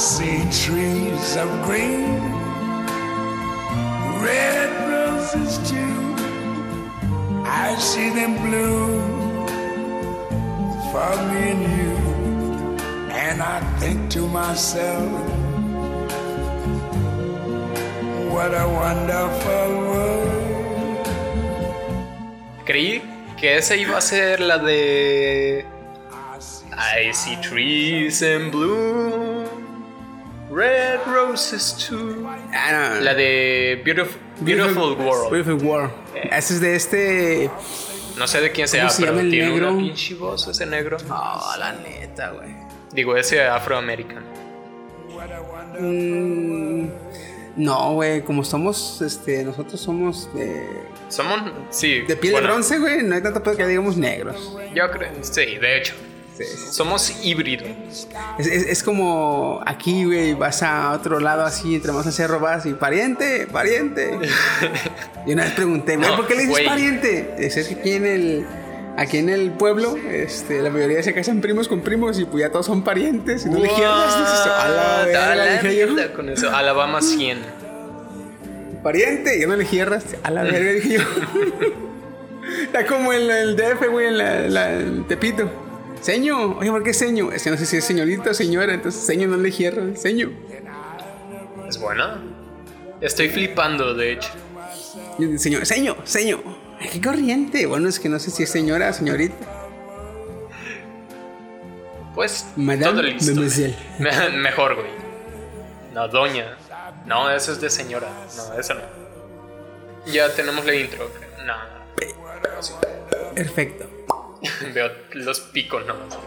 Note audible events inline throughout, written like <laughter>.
see trees of green, red roses too. I see them bloom for me and you. And I think to myself, what a wonderful world. Creí que esa iba a ser la de. I see trees in bloom, red roses too. Ah, no. La de Beautiful, Beautiful World. Beautiful World. Ese es de este. No sé de quién sea, ¿Cómo se pero el tiene negro? una pinche voz ese negro. Oh, la neta, güey. Digo, ese afroamericano. Mm, no, güey, como somos, este, nosotros somos de, Somos, sí. de piel bueno, de bronce, güey, no hay tanto pedo que digamos negros. Yo creo, sí, de hecho. Somos híbridos. Es, es- es como aquí, güey, vas a otro lado así, entre más al cerro vas y pariente, pariente. <laughs> y una vez pregunté, güey, No, ¿por qué le dices pariente? Es que aquí en el, aquí en el pueblo, este, la mayoría se casan primos con primos y pues ya todos son parientes. Y no le quieras, dices, a la What? verga", A la dije yo. con eso. Alabama 100. pariente, y ya no le cierras, a la verga, dije yo. <laughs> Está como el, el DF, güey, en la, la- el Tepito. Seño, oye, ¿por qué seño? Es que no sé si es señorita o señora, entonces seño no le cierras, seño. ¿Es buena? Estoy flipando, de hecho. Señor, seño, seño. Qué corriente. Bueno, es que no sé si es señora o señorita. Pues, Madame, todo listo. <laughs> Me- Mejor, güey. No, doña. No, eso es de señora. No, eso no. Ya tenemos la intro. No. Perfecto. <laughs> Veo los picos nomás.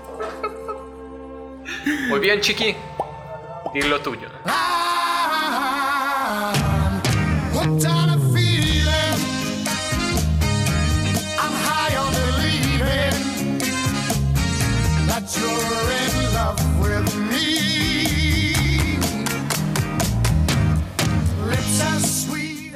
<laughs> Muy bien, chiqui. Di lo tuyo.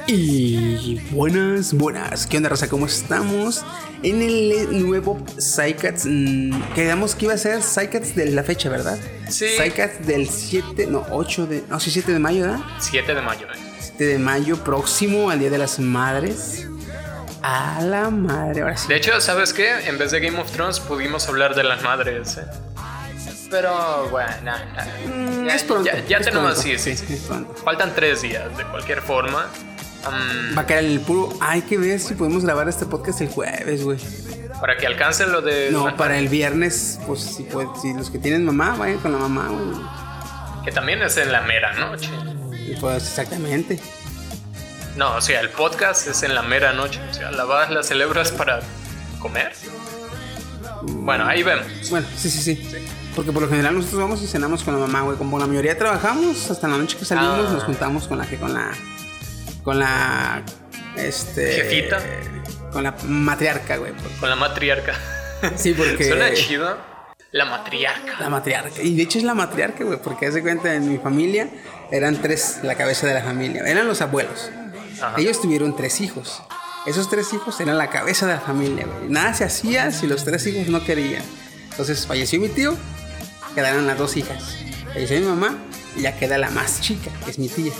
Hooked Y buenas, buenas. ¿Qué onda, raza? ¿Cómo estamos? En el nuevo Psycats. mm, Quedamos que iba a ser Psycats de la fecha, ¿verdad? Sí. Psycats del 7, no, 8 de. No, sí, 7 de mayo, ¿verdad? 7 de mayo, eh. 7 de mayo próximo al Día de las Madres. A la madre, ahora sí. De hecho, ¿sabes qué? En vez de Game of Thrones pudimos hablar de las madres, eh. Pero bueno, no, no. Mm, Ya- es pronto. Ya, ya es tenemos, pronto, sí, sí, sí. Faltan tres días, de cualquier forma. Mm, Va a caer el puro. Hay que ver si podemos grabar este podcast el jueves, güey. para que alcance lo de. No, para el viernes, pues si, puede- si los que tienen mamá, vayan con la mamá, güey. Que también es en la mera noche. Pues exactamente. No, o sea, el podcast es en la mera noche. O sea, la vas, la celebras para comer. Bueno, ahí vemos. Bueno, sí, sí, sí. Porque por lo general nosotros vamos y cenamos con la mamá, güey. Como la mayoría trabajamos, hasta la noche que salimos Ah. nos juntamos con la que con la. Con la. Este. Jefita. Con la matriarca, güey. Con la matriarca. Sí, porque. Suena chido. La matriarca. La matriarca. Y de hecho es la matriarca, güey, porque hace cuenta en mi familia eran tres la cabeza de la familia. Eran los abuelos. Ajá. Ellos tuvieron tres hijos. Esos tres hijos eran la cabeza de la familia, güey. Nada se hacía si los tres hijos no querían. Entonces falleció mi tío, quedaron las dos hijas. Falleció mi mamá y ya queda la más chica, que es mi tía.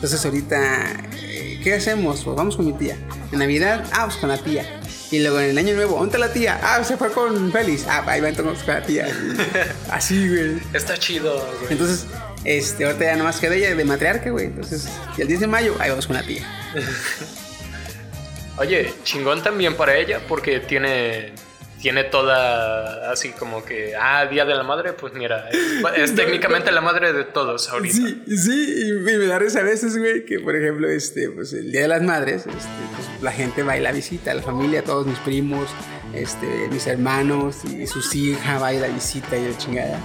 Entonces ahorita, eh, ¿qué hacemos? Pues vamos con mi tía. En Navidad, ah, pues con la tía. Y luego en el año nuevo, ¿dónde está la tía? Ah, se fue con Félix. Ah, ahí va entonces con la tía. <laughs> Así, güey. Está chido, güey. Entonces, este, ahorita ya nomás queda ella de matriarca, güey. Entonces, y el 10 de mayo, ahí vamos con la tía. <laughs> Oye, chingón también para ella porque tiene tiene toda así como que ah día de la madre pues mira es, <laughs> es técnicamente la madre de todos ahorita Sí, sí, y me me da risa a veces, güey, que por ejemplo, este, pues el Día de las Madres, este, pues, la gente va y la visita, la familia, todos mis primos, este, mis hermanos y sus hijas va y la visita y la chingada.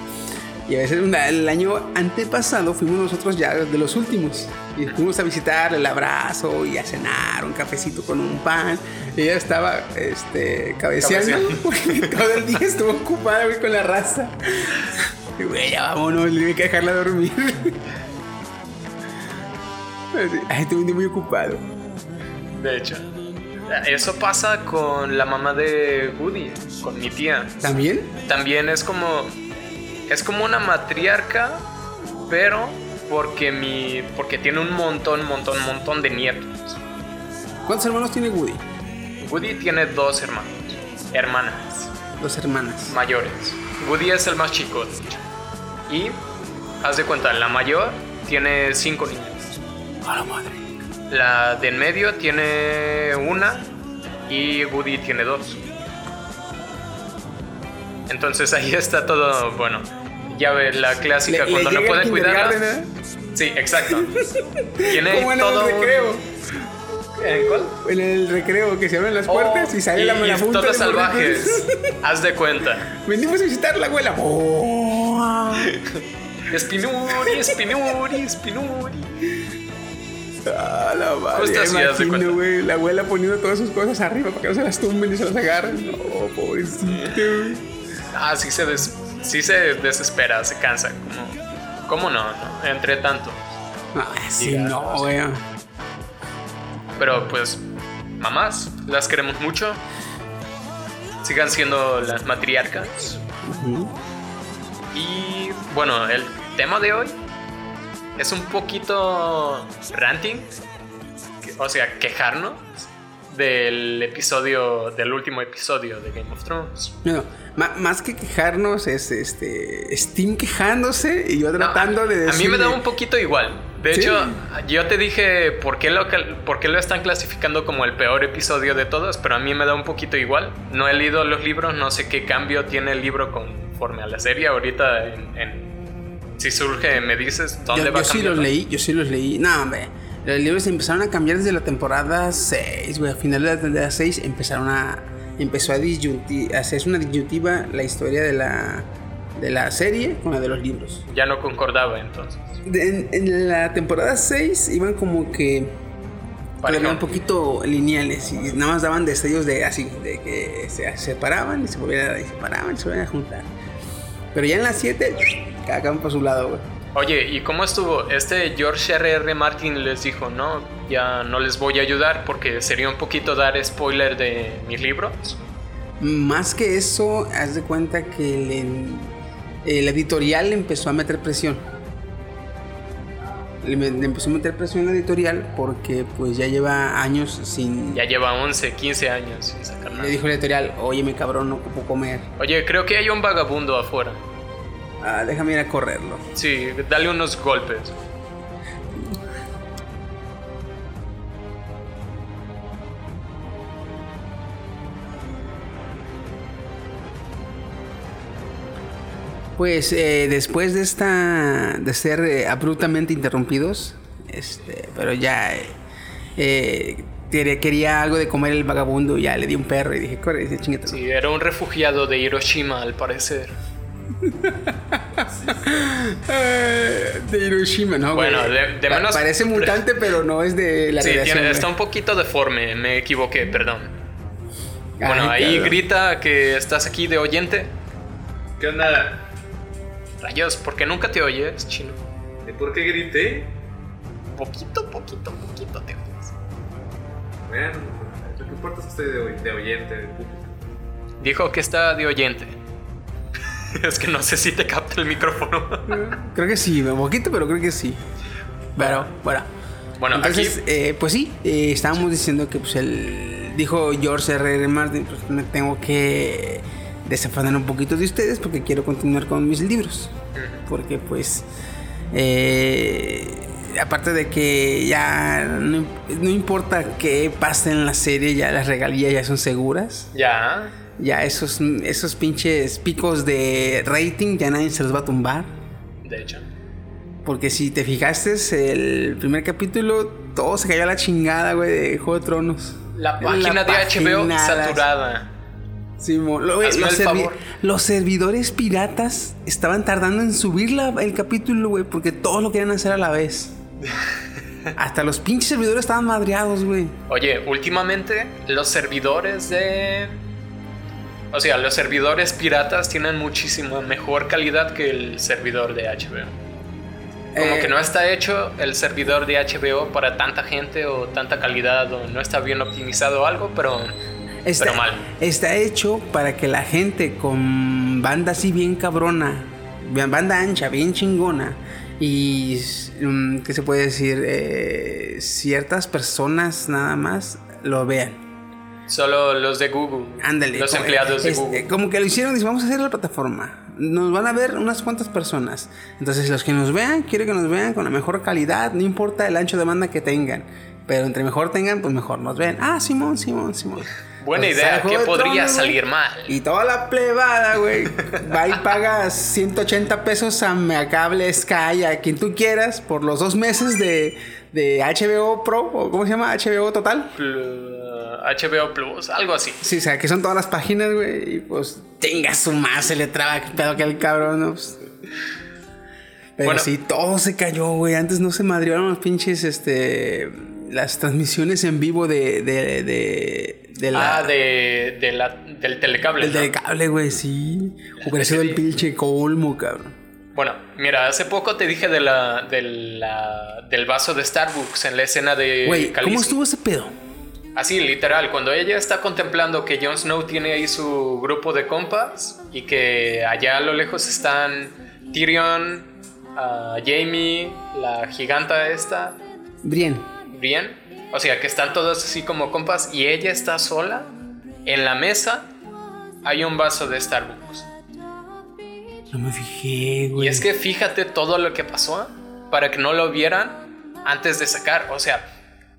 Y a veces una- el año antepasado fuimos nosotros ya de los últimos. Y fuimos a visitar el abrazo y a cenar, un cafecito con un pan. Y ella estaba este, cabeceando, <laughs> todo el día estuvo ocupada güey, con la raza. Y, Güey, ya vámonos, le hay que dejarla dormir. Ay, estuve muy ocupado. de hecho eso pasa con la mamá de Woody con mi tía ¿También? también es como es como una matriarca pero porque mi porque tiene un montón, montón, montón de nietos. ¿Cuántos hermanos tiene Woody? Woody tiene dos hermanos, hermanas Dos hermanas. mayores. Woody es el más chico. Y haz de cuenta, la mayor tiene cinco niños. A la madre. La de en medio tiene una y Woody tiene dos. Entonces ahí está todo, bueno, ya ves la clásica Le- cuando le no el cuidarla. ¿eh? Sí, exacto. Tiene Como en todo el un- recreo. ¿En cuál? En el recreo que se abren las puertas y sale la Oh, y, todos de morritos. salvajes. <laughs> Haz de cuenta. Venimos a visitar a la abuela. Oh. <laughs> Spinuri, Spinuri, Spinuri. A la madre. Ya imagino, güey. La abuela poniendo todas sus cosas arriba para que no se las tumben y se las agarren. No, pobrecito. Ah, sí se, des- sí se desespera, se cansa. Como, ¿Cómo no? no? Entre tanto. Ah, sí, Diga, no, no güey. Pero pues, mamás, las queremos mucho. Sigan siendo las matriarcas. Y bueno, el tema de hoy es un poquito ranting. O sea, quejarnos del episodio, del último episodio de Game of Thrones. No, más que quejarnos es este Steam quejándose y yo No, tratando a, de a mí me da decirle- un poquito igual. De Sí. hecho, yo te dije por qué, lo, por qué lo están clasificando como el peor episodio de todos, pero a mí me da un poquito igual. No he leído los libros, no sé qué cambio tiene el libro conforme a la serie. Ahorita, en- en- si surge, me dices dónde yo, va yo sí cambiando. los leí, yo sí los leí. No, hombre. Los libros empezaron a cambiar desde la temporada 6, güey. A finales de la temporada 6 empezaron a. Empezó a disyunti- a hacerse una disyuntiva la historia de la, de la serie con la de los libros. Ya no concordaba entonces. De- en, en la temporada 6 iban como que. Un poquito lineales y nada más daban destellos de así, de que se separaban y se volvían a, y se separaban y se volvían a juntar. Pero ya en las 7, cada uno por su lado, güey. Oye, ¿y cómo estuvo? Este George R.R. Martin les dijo, no, ya no les voy a ayudar porque sería un poquito dar spoiler de mis libros. Más que eso, haz de cuenta que el, el editorial le empezó a meter presión. Le, le empezó a meter presión al editorial porque pues ya lleva años sin... Ya lleva 11, 15 años sin sacar Le nada. dijo el editorial, óyeme cabrón, no ocupo comer. Oye, creo que hay un vagabundo afuera. Ah, déjame ir a correrlo. Sí, dale unos golpes. Pues eh, después de esta de ser eh, abruptamente interrumpidos, este, pero ya eh, eh, quería- algo de comer el vagabundo, ya le di un perro y dije, corre, dice, chingate. Sí, era un refugiado de Hiroshima, al parecer. Eh, de Hiroshima, ¿no? güey? Bueno, de- de Pa- menos- Parece mutante, pero no es de la Sí, radiación, tiene- güey. está un poquito deforme, me equivoqué, perdón. Ay, Bueno, ahí cabrón. grita que estás aquí de oyente. ¿Qué onda? Rayos, ¿por qué nunca te oyes, chino? ¿Y por qué grité? Poquito, poquito, poquito te oyes. Bueno, lo que importa es que estoy de, oy- de oyente. Dijo que está de oyente. <laughs> es que no sé si te capta el micrófono. Creo que sí, un poquito, pero creo que sí. Pero, bueno. Bueno, Entonces, aquí- eh, pues sí, eh, estábamos diciendo que pues el dijo George R. R. Martin, pues me tengo que desafanar un poquito de ustedes porque quiero continuar con mis libros. Porque pues eh, aparte de que ya no, no importa qué pase en la serie, ya las regalías ya son seguras. ya. Ya esos, esos pinches picos de rating ya nadie se los va a tumbar. De hecho. Porque si te fijaste, el primer capítulo, todo se cayó a la chingada, güey, de Juego de Tronos. La página de HBO saturada. Sí, mo- lo- los, el servi- favor. los servidores piratas estaban tardando en subir la- el capítulo, güey, porque todos lo querían hacer a la vez. <laughs> Hasta los pinches servidores estaban madreados, güey. Oye, últimamente los servidores de... O sea, los servidores piratas tienen muchísimo mejor calidad que el servidor de HBO. Como Eh, que no está hecho el servidor de HBO para tanta gente o tanta calidad o no está bien optimizado algo, pero, Está, pero mal. está hecho para que la gente con banda así bien cabrona, banda ancha, bien chingona, Y, mm, ¿qué se puede decir? Eh, ciertas personas nada más lo vean. Solo los de Google. Ándale. Los empleados de es- Google. Como que lo hicieron, dice, vamos a hacer la plataforma. Nos van a ver unas cuantas personas. Entonces, los que nos vean, quiero que nos vean con la mejor calidad, no importa el ancho de banda que tengan. Pero entre mejor tengan, pues mejor nos ven. Ah, Simón, Simón, Simón. Buena Pues, idea, sale Juego ¿qué de podría salir mal? Y toda la plebada, güey, va y paga 180 pesos a Megacable, Sky, a quien tú quieras, por los dos meses de, de HBO Pro, o ¿cómo se llama? HBO Total. Pl- HBO Plus, algo así. Sí, o sea, que son todas las páginas, güey. Y pues, tenga su más, se le traba pedo que el cabrón, ¿no? Pues, pero Bueno. sí, todo se cayó, güey. Antes no se madrieron los pinches, este. Las transmisiones en vivo de. de, de, de la. Ah, de, de la, del telecable. Del ¿no? telecable, güey, sí. Hubiera sido el pinche colmo, cabrón. Bueno, mira, hace poco te dije de la, de la- del vaso de Starbucks en la escena de Güey, ¿cómo estuvo ese pedo? Así, literal, cuando ella está contemplando que Jon Snow tiene ahí su grupo de compas y que allá a lo lejos están Tyrion, ah, Jamie, la giganta esta, Bien. Brienne, o sea, que están todos así como compas y ella está sola en la mesa. Hay un vaso de Starbucks. No me fijé, güey. Y es que fíjate todo lo que pasó para que no lo vieran antes de sacar. O sea,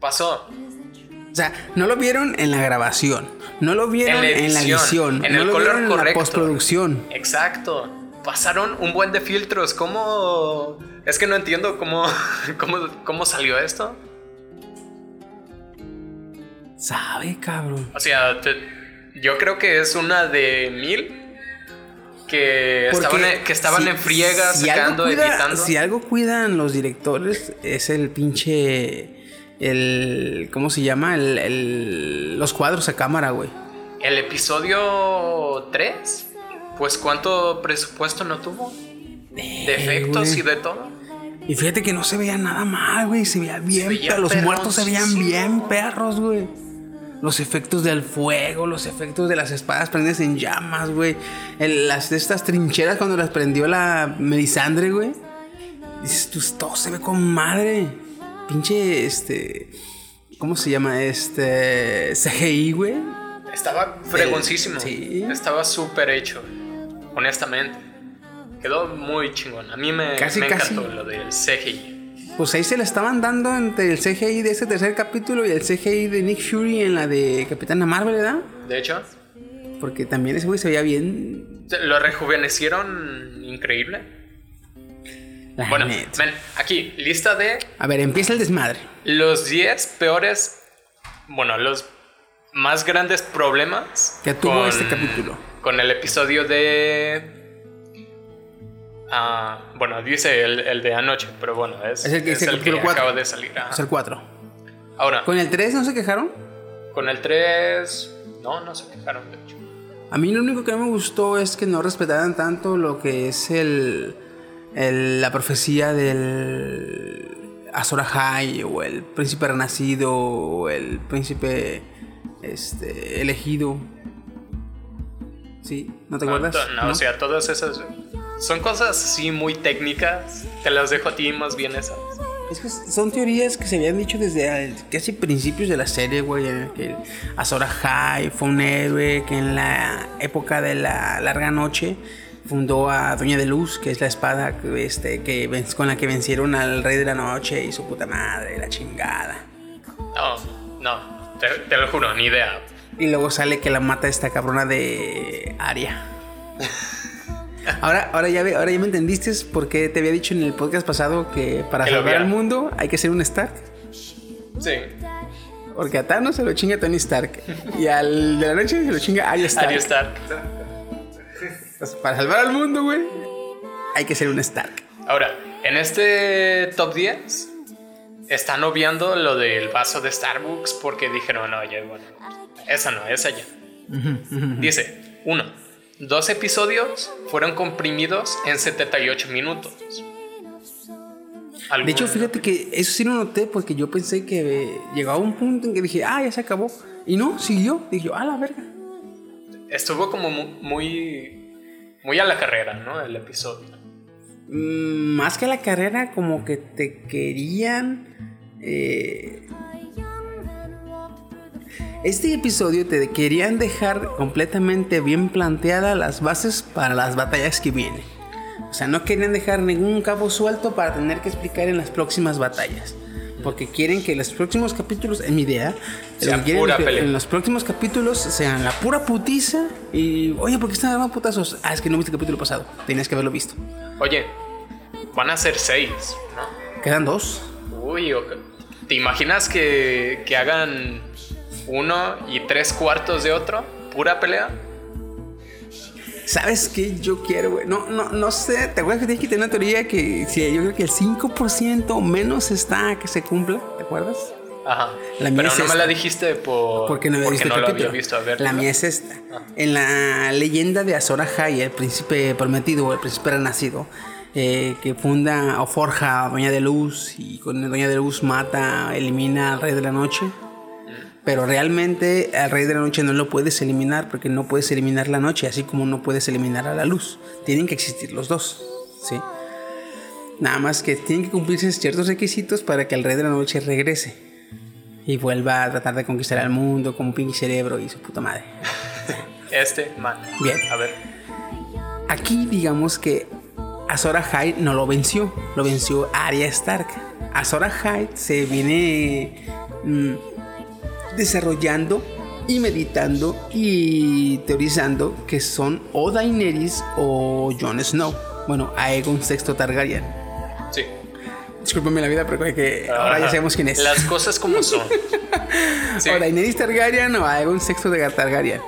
pasó O sea, no lo vieron en la grabación. No lo vieron En en la edición, en no el lo color vieron en la postproducción. Exacto. Pasaron un buen de filtros. ¿Cómo? Es que no entiendo cómo, <laughs> cómo, cómo salió esto. Sabe, cabrón. O sea, te- yo creo que es una de mil que Porque estaban, en- que estaban si- en friega si algo sacando, cuida- editando. Si algo cuidan los directores es el pinche. El. ¿Cómo se llama? El, el- los cuadros a cámara, güey. El episodio 3, pues ¿cuánto presupuesto no tuvo? De efectos güey. y de todo. Y fíjate que no se veía nada mal, güey. Se veía bien. veía pero los muertos se veían bien perros, güey. Los efectos del fuego, los efectos de las espadas prendidas en llamas, güey. Las de estas trincheras cuando las prendió la Melisandre, güey. Dices, tú, todo se ve con madre. Pinche, este. ¿Cómo se llama? Este. CGI, güey. Estaba fregoncísimo. Sí. Estaba súper hecho. Honestamente. Quedó muy chingón. A mí me, Casi, me casi. encantó lo del CGI. Pues ahí se le estaban dando entre el CGI de este tercer capítulo y el CGI de Nick Fury en la de Capitana Marvel, ¿verdad? De hecho, Porque también ese güey se veía bien. lo rejuvenecieron increíble. La Bueno, aquí, lista de A ver, empieza el desmadre. los 10 peores. Bueno, los más grandes problemas Que tuvo este capítulo. Con el episodio de. Ah, bueno, dice el, el de anoche, pero bueno, es, Es el que el cuatro. acaba de salir. ajá. Es el 4. Ahora, Con el 3 no se quejaron. con el 3. No, no se quejaron, de hecho. A mí lo único que no me gustó es que no respetaran tanto lo que es el, el- la profecía del Azor Ahai o el príncipe renacido o el príncipe este, elegido. ¿Sí? ¿No te No, acuerdas? to- no, o sea, todas esas. Son cosas así muy técnicas. Te las dejo a ti más bien esas. Es que son teorías que se habían dicho desde casi principios de la serie, güey. en el Que el Azor Ahai fue un héroe que en la época de la larga noche fundó a Doña de Luz, que es la espada este, que con la que vencieron al Rey de la Noche y su puta madre, la chingada. No, no, te, te lo juro, ni idea. Y luego sale que la mata esta cabrona de Aria. <laughs> Ahora, ahora, ya, ahora ya me entendiste por qué te había dicho en el podcast pasado que para Que salvar al mundo hay que ser un Stark. Sí, Porque a Thanos se lo chinga Tony Stark. Y al de la noche se lo chinga Arya Stark. Arya Stark. Entonces, para salvar al mundo, güey, hay que ser un Stark. Ahora, en este top 10 están obviando lo del vaso de Starbucks porque dijeron, no, ya, bueno, esa no, esa ya. Dice, uno, dos episodios fueron comprimidos en 78 minutos. De hecho, fíjate que eso sí lo noté porque yo pensé que llegaba un punto en que dije, ah, ya se acabó. Y no, siguió. Dije, ah, la verga. Estuvo como mu- muy, muy a la carrera, ¿no? El episodio. mm, más que la carrera, como que te querían. eh, este episodio te querían dejar completamente bien planteadas las bases para las batallas que vienen. O sea, no querían dejar ningún cabo suelto para tener que explicar en las próximas batallas. Porque quieren que los próximos capítulos, en mi idea, lo Sea que quieren pura pelea. en los próximos capítulos sean la pura putiza. Y, oye, ¿por qué están dando putazos? Ah, es que no viste el capítulo pasado. Tenías que haberlo visto. Oye, van a ser seis, ¿no? Quedan dos. Uy. ¿te imaginas que, que hagan uno y tres cuartos de otro? ¿Pura pelea? ¿Sabes qué yo quiero, güey? No, no, no sé. ¿Te acuerdas que tienes que tener una teoría que si yo creo que el 5% o menos está a que se cumpla? ¿Te acuerdas? Ajá. La mía Pero es no me esta. la dijiste por... Porque no había visto no lo había visto. A ver, la mía es esta. En la leyenda de Azor Ahai, el príncipe prometido o el príncipe renacido, eh, que funda o forja a Doña de Luz y con Doña de Luz mata, elimina al Rey de la Noche. Pero realmente al Rey de la Noche no lo puedes eliminar porque no puedes eliminar la noche, así como no puedes eliminar a la luz. Tienen que existir los dos, ¿sí? Nada más que tienen que cumplirse ciertos requisitos para que el Rey de la Noche regrese y vuelva a tratar de conquistar al mundo como un pinche cerebro y su puta madre. <laughs> Este, man. Bien. A ver. Aquí digamos que Azor Ahai no lo venció, lo venció Arya Stark. Azor Ahai se viene mm, desarrollando y meditando y teorizando que son o Daenerys o Jon Snow. Bueno, Aegon VI Targaryen. Sí. Discúlpame la vida, pero creo que ahora ya sabemos quién es. Las cosas como son. <laughs> Sí. O Daenerys Targaryen o Aegon VI de Targaryen.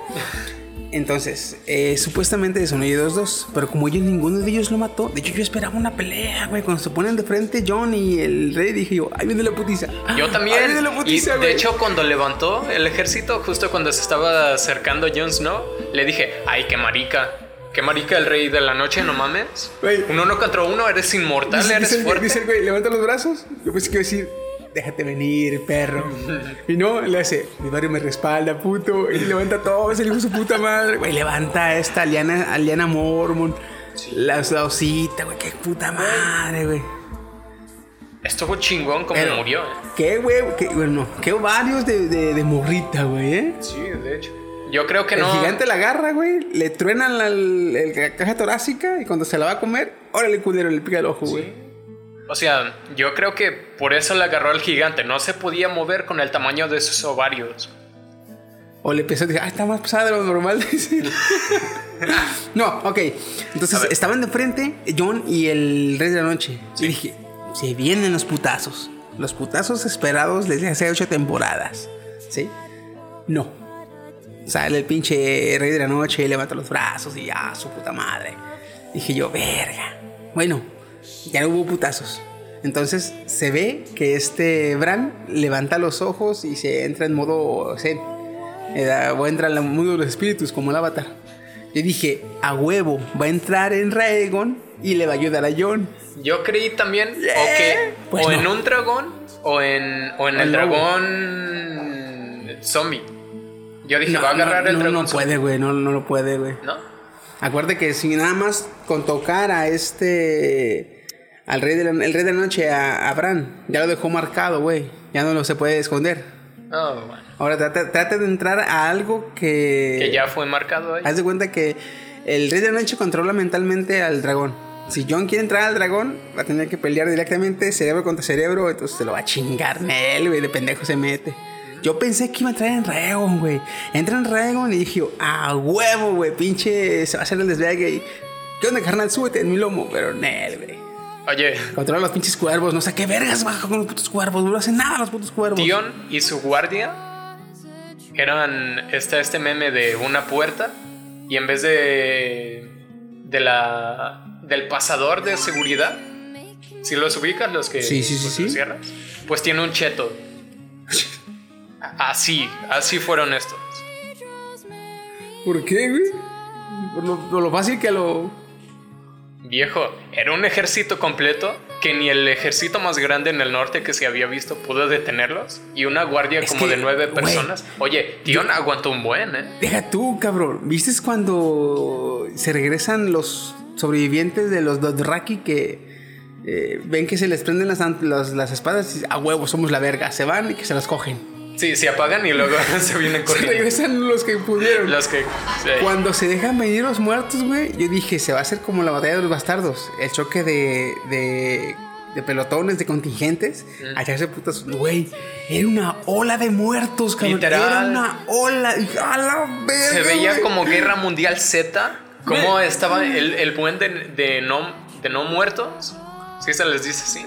Entonces, eh, supuestamente son ellos dos, pero como ellos ninguno de ellos lo mató, de hecho yo esperaba una pelea, güey, cuando se ponen de frente John y el rey, dije yo, ahí viene la putiza. Yo Ahí también. viene la Y putiza, de hecho, cuando levantó el ejército, justo cuando se estaba acercando Jon Snow, le dije, ay, qué marica. Qué marica el rey de la noche, no mames. Güey. Un uno contra uno, eres inmortal, dice, eres dice fuerte. dice el güey, levanta los brazos. Yo pensé que iba a decir, déjate venir, perro. y no, le hace, mi barrio me respalda, puto. Y levanta todo, el hijo de su puta madre. Güey, levanta a esta Aliana, Aliana Mormon. La, la osita, güey, qué puta madre, güey. Estuvo chingón como Pero- murió. ¿eh? Qué, güey, qué, bueno, qué varios de, de, de morrita, güey, ¿eh? Sí, de hecho. Yo creo que El no. gigante la agarra, güey, le truenan la, el- el- la caja torácica y cuando se la va a comer, órale, culero, le pica el ojo, güey. O sea, yo creo que por eso le agarró al gigante. No se podía mover con el tamaño de sus ovarios. O le empezó a decir, ah, está más pesada de lo normal. <laughs> no, ok. Entonces estaban de frente John y el Rey de la Noche. Y dije, se vienen los putazos. Los putazos esperados desde hace ocho temporadas. ¿Sí? No. Sale el pinche Rey de la Noche y levanta los brazos y ya, su puta madre. Dije yo, verga. Bueno, ya no hubo putazos. Entonces se ve que este Bran levanta los ojos y se entra en modo zen. Eh, O entra en el mundo de los espíritus como el avatar. Yo dije, a huevo, va a entrar en Raegon y le va a ayudar a Jon. Yo creí también o Yeah. que Pues o no. en un dragón o en, o en el, El dragón zombie. Yo dije, va a agarrar no, el no, dragón no puede, güey, no, no lo puede, güey. ¿No? Acuérdate que si nada más con tocar a este. Al rey de la, el rey de la noche, a, a Bran, ya lo dejó marcado, güey. Ya no lo se puede esconder. Oh, bueno. Ahora trata, trata de entrar a algo que. Que ya fue marcado ahí. Haz de cuenta que el rey de la noche controla mentalmente al dragón. Si John quiere entrar al dragón, va a tener que pelear directamente cerebro contra cerebro, entonces se lo va a chingar él, güey, de pendejo se mete. Yo pensé que iba a entrar en Raegon, güey. Entra en Raegon y dije, a huevo, güey, pinche, se va a hacer el desvergue y... ¿Qué onda, carnal? Súbete en mi lomo, pero Nel, güey. Oye, Controla los pinches cuervos, no sé qué vergas baja con los putos cuervos, no hacen nada los putos cuervos. Tion y su guardia eran este, este meme de una puerta y en vez de de la del pasador de seguridad, si los ubicas los que Sí, sí, sí, pues, sí. los cierras, pues tiene un cheto. Así, así fueron estos. ¿Por qué, güey? Por lo, por lo fácil que lo... Viejo, era un ejército completo que ni el ejército más grande en el norte que se había visto pudo detenerlos. Y una guardia Es como que, de nueve personas. Oye, Tion aguantó un buen, ¿eh? Deja tú, cabrón. ¿Viste cuando se regresan los sobrevivientes de los Dothraki que eh, ven que se les prenden las, las espadas y a huevo, somos la verga. Se van y que se las cogen. Sí, se apagan y luego <laughs> se vienen Se corriendo. regresan los que pudieron. Los que. sí. Cuando se dejan venir los muertos, güey, yo dije, se va a hacer como la batalla de los bastardos. El choque de, de, de pelotones, de contingentes, a echarse putas. Güey, era una ola de muertos, cabrón. Literal. Era una ola. A la verga. Se veía como Guerra Mundial Z. Güey. estaba el, el buen de, de no, de no muertos. Sí, se les dice así.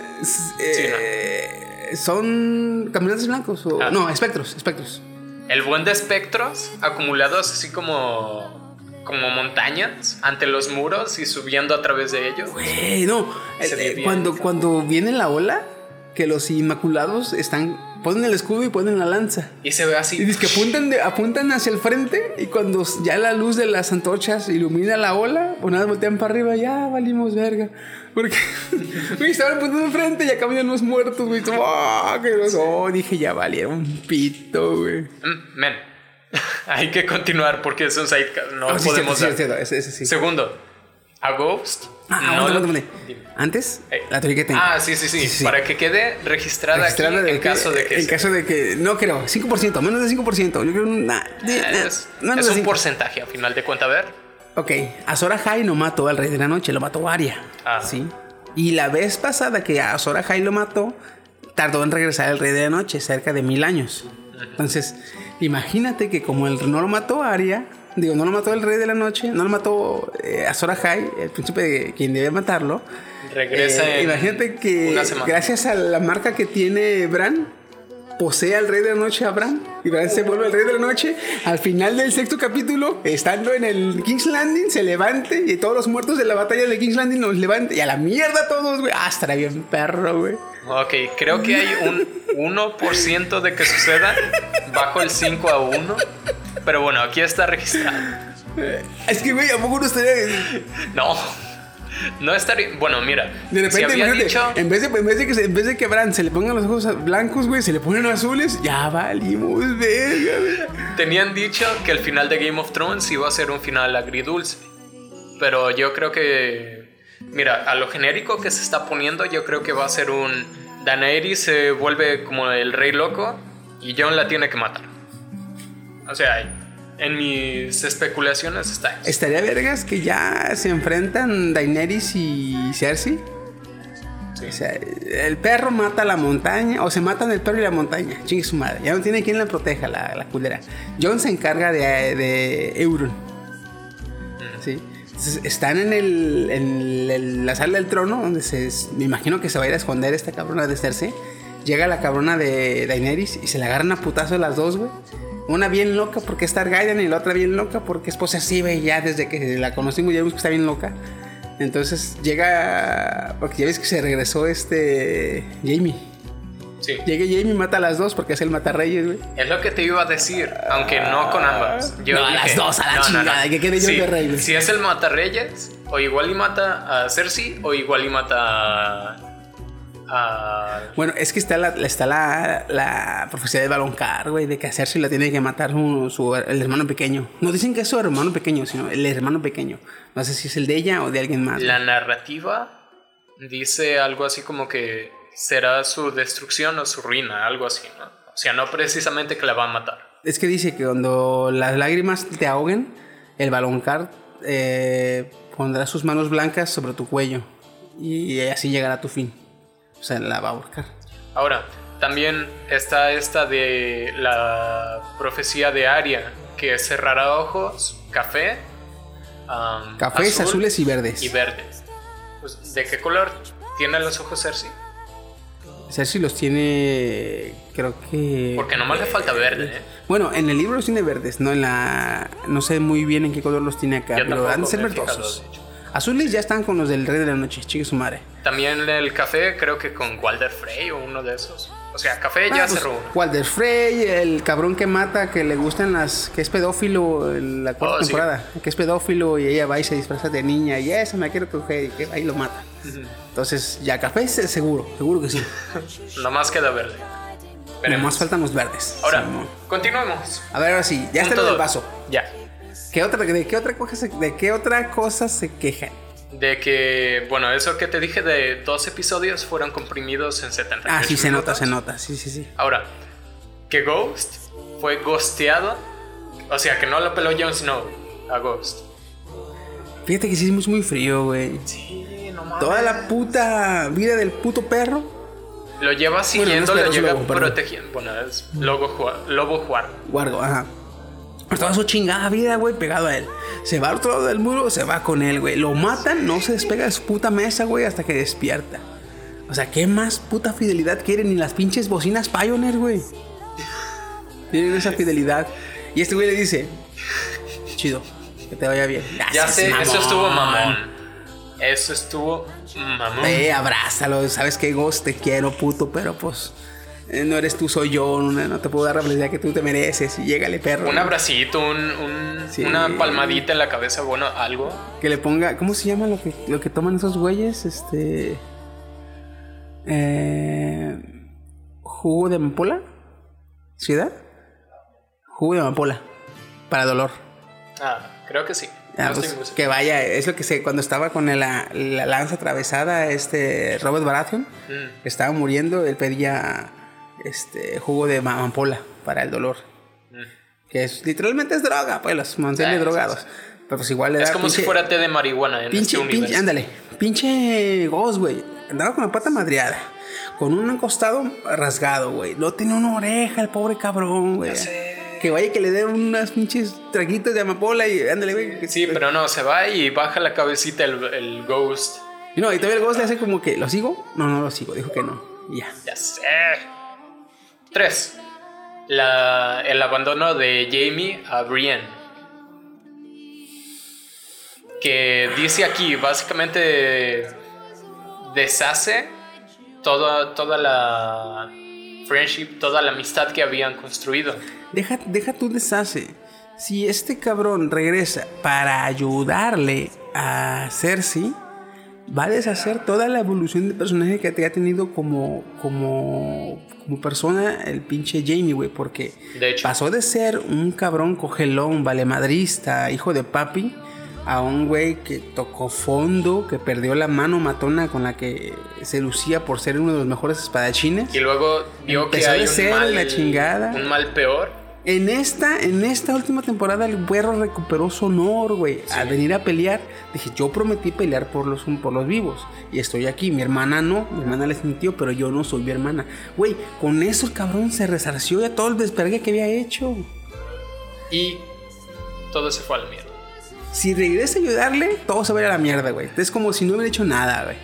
Eh, Son caminantes blancos. o- Ah. No, espectros, espectros. El buen de espectros acumulados así como. Como montañas ante los muros y subiendo a través de ellos. Güey, no. Eh, eh, cuando, cuando viene la ola, que los inmaculados están. Ponen el escudo y ponen la lanza. Y se ve Y así. dice que apuntan, de- apuntan hacia el frente y cuando ya la luz de las antorchas ilumina la ola, o nada, voltean para arriba, ya valimos verga. Porque <laughs> estaban apuntando al frente y acá venían los muertos, güey. ¡ah, qué! Oh, dije, ya valieron un pito, güey. Mm, Men. <laughs> Hay que continuar porque es un sidecast. No Ah, sí, podemos cierto, dar. cierto, ese, ese sí. Segundo, a Ghost. Ah, no aguanta, lo- aguanta. Antes, Eh, la teoría que tengo. Ah, sí, sí, sí. Para que quede registrada, aquí de en que- caso de que. En se- caso de que. No creo, 5%, menos de 5%. Yo creo. Nah, Eh, nah, es, menos es de un 5. porcentaje a final de cuenta. A ver. Ok, Azor Ahai no mató al Rey de la Noche, lo mató Arya. Ah. Sí. Y la vez pasada que Azor Ahai lo mató, tardó en regresar el Rey de la Noche, cerca de mil años. Entonces, imagínate que como el no lo mató Arya, digo, no lo mató el Rey de la Noche, no lo mató eh, Azor Ahai, el príncipe de quien debe matarlo. Regresa eh, en imagínate que una gracias a la marca que tiene Bran, posee al Rey de la Noche a Bran. Y Bran se vuelve el Rey de la Noche. Al final del sexto capítulo, estando en el King's Landing, se levante y todos los muertos de la batalla de King's Landing los levante. Y a la mierda todos, güey. Ah, estará bien perro, güey. Ok, creo que hay un 1% de que suceda bajo el 5 a 1. Pero bueno, aquí está registrado. Es que, güey, ¿a poco no estaría... No, no estaría. Bueno, mira, De repente, si imagínate, dicho. en, vez de, en, vez de que se- en vez de que Bran se le pongan los ojos blancos, güey, se le ponen azules, ya valimos, verga, güey. Tenían dicho que el final de Game of Thrones iba a ser un final agridulce. Pero yo creo que. Mira, a lo genérico que se está poniendo, yo creo que va a ser un. Daenerys se vuelve como el rey loco y Jon la tiene que matar. O sea, en mis especulaciones está eso. Estaría vergas que ya se enfrentan Daenerys y Cersei. O sea, el perro mata a la montaña, o se matan el perro y la montaña. Chingue su madre. Ya no tiene quien la proteja, la, la culera. Jon se encarga de, de Euron. ¿Sí? Están en, el, en la sala del trono, donde se, me imagino que se va a ir a esconder esta cabrona de Cersei. Llega la cabrona de Daenerys y se la agarran a putazo las dos, güey. Una bien loca porque es Targaryen y la otra bien loca porque es posesiva y ya desde que la conocimos ya vimos que está bien loca. Entonces llega, porque ya ves que se regresó este Jamie. Sí. Llega Jamie y mata a las dos porque es el matarreyes, güey. Es lo que te iba a decir, aunque no con ambas. Yo No, a las dos, a la chingada, que quede yo Sí, de rey, güey. Si es el matarreyes, o igual y mata a Cersei, o igual y mata a. a- Bueno, es que está la, está la, la profecía de Baloncar, güey, de que a Cersei la tiene que matar su, su- el hermano pequeño. No dicen que es su hermano pequeño, sino el hermano pequeño. No sé si es el de ella o de alguien más. La narrativa dice algo así como que será su destrucción o su ruina, algo así, ¿no? O sea, no precisamente que la va a matar. Es que dice que cuando las lágrimas te ahoguen, el Baloncar eh, pondrá sus manos blancas sobre tu cuello y así llegará a tu fin. O sea, la va a ahorcar. Ahora, también está esta de la profecía de Aria, que cerrará ojos, café, am, Cafés, azul azules y verdes. y verdes. Pues, ¿De qué color tiene los ojos Cersei? Cersei los tiene, creo que... Porque nomás le falta verde, ¿eh? Bueno, en el libro los tiene verdes, no en la... No sé muy bien en qué color los tiene acá, Yo pero han de ser verdosos. Azules ya están con los del Rey de la Noche, chique su madre. También el café, creo que con Walder Frey o uno de esos. O sea, café ya Ah, pues, cerró. Walder Frey, el cabrón que mata, que le gustan las... que es pedófilo en la cuarta Oh, sí. temporada. Que es pedófilo y ella va y se disfraza de niña y esa me quiero coger y que ahí lo mata. Entonces, ya café seguro, seguro que sí. <laughs> Nomás queda verde. Nomás Veremos. faltan los verdes. Ahora, Simón. continuemos. A ver, ahora sí, ya está Punto el vaso. Ya. ¿Qué otra, ¿De qué otra cosa se, de qué otra cosa se quejan? De que, bueno, eso que te dije de dos episodios fueron comprimidos en 70 Ah, sí, se nota, se nota. Sí, sí, sí. Ahora, que Ghost fue ghosteado, o sea, que no lo peló Jon Snow a Ghost. Fíjate que es muy frío, güey. Sí, no mames. Toda la puta vida del puto perro. Lo lleva siguiendo, lo lleva lobo, protegiendo. Bueno, es lobo, lobo juar. Guargo, ajá. Toda su chingada vida, güey, pegado a él. Se va al otro lado del muro, se va con él, güey. Lo matan, no se despega de su puta mesa, güey, hasta que despierta. O sea, ¿qué más puta fidelidad quieren? Ni las pinches bocinas Pioneer, güey. Tienen esa fidelidad. Y este güey le dice: Chido, que te vaya bien. Ya sé, eso mamón". estuvo mamón. Eso estuvo mamón. Eh, abrázalo, sabes que Ghost te quiero, puto, pero pues. Eh, No eres tú, soy yo. No, no te puedo dar la felicidad que tú te mereces. Y llégale, perro. Un abracito, un, un- Sí. una palmadita en la cabeza, bueno, algo. Que le ponga. ¿Cómo se llama lo que, lo que toman esos güeyes? Este. Eh, jugo de amapola. ¿Ciudad? Jugo de amapola. Para dolor. Ah, creo que sí. Ah, No pues, que vaya, es lo que sé. Cuando estaba con la, la lanza atravesada, este Robert Baratheon Mm. estaba muriendo, él pedía este jugo de ma- amapola para el dolor. Que es literalmente es droga, pues los mantiene Mm. Sí, drogados. Pero pues igual le da Es como si pinche- fuera té de marihuana en Pinche, este pinche, universo. ándale. Pinche Ghost, güey. Andaba con la pata madreada. Con un costado rasgado, güey. No tenía una oreja el pobre cabrón, güey. Que vaya que le den unas pinches traguitos de amapola y ándale, güey. Sí, pero no, se va y baja la cabecita el, el ghost. Y no, y todavía el Ghost le hace como que, ¿lo sigo? No, no lo sigo. Dijo que no. Ya. Ya sé. Tres. La, el abandono de Jamie a Brienne. Que dice aquí, básicamente deshace toda, toda la friendship, toda la amistad que habían construido. Deja, deja tu deshace. Si este cabrón regresa para ayudarle a Cersei, va a deshacer toda la evolución de personaje que te ha tenido como, como, como persona el pinche Jamie, güey. Porque De pasó de ser un cabrón cogelón, valemadrista, hijo de papi, a un güey que tocó fondo, que perdió la mano matona con la que se lucía por ser uno de los mejores espadachines. Y luego vio que hay de un mal, la chingada. un mal peor. En esta, en esta última temporada el güero recuperó su honor, güey. Al venir a pelear, dije, yo prometí pelear por los, por los vivos. Y estoy aquí. Mi hermana no, mi hermana les mintió, pero yo no soy mi hermana. Güey, con eso el cabrón se resarció de todo el despergue que había hecho. Y todo se fue a la mierda. Si regresa a ayudarle, todo se va a ir a la mierda, güey. Es como si no hubiera hecho nada, güey.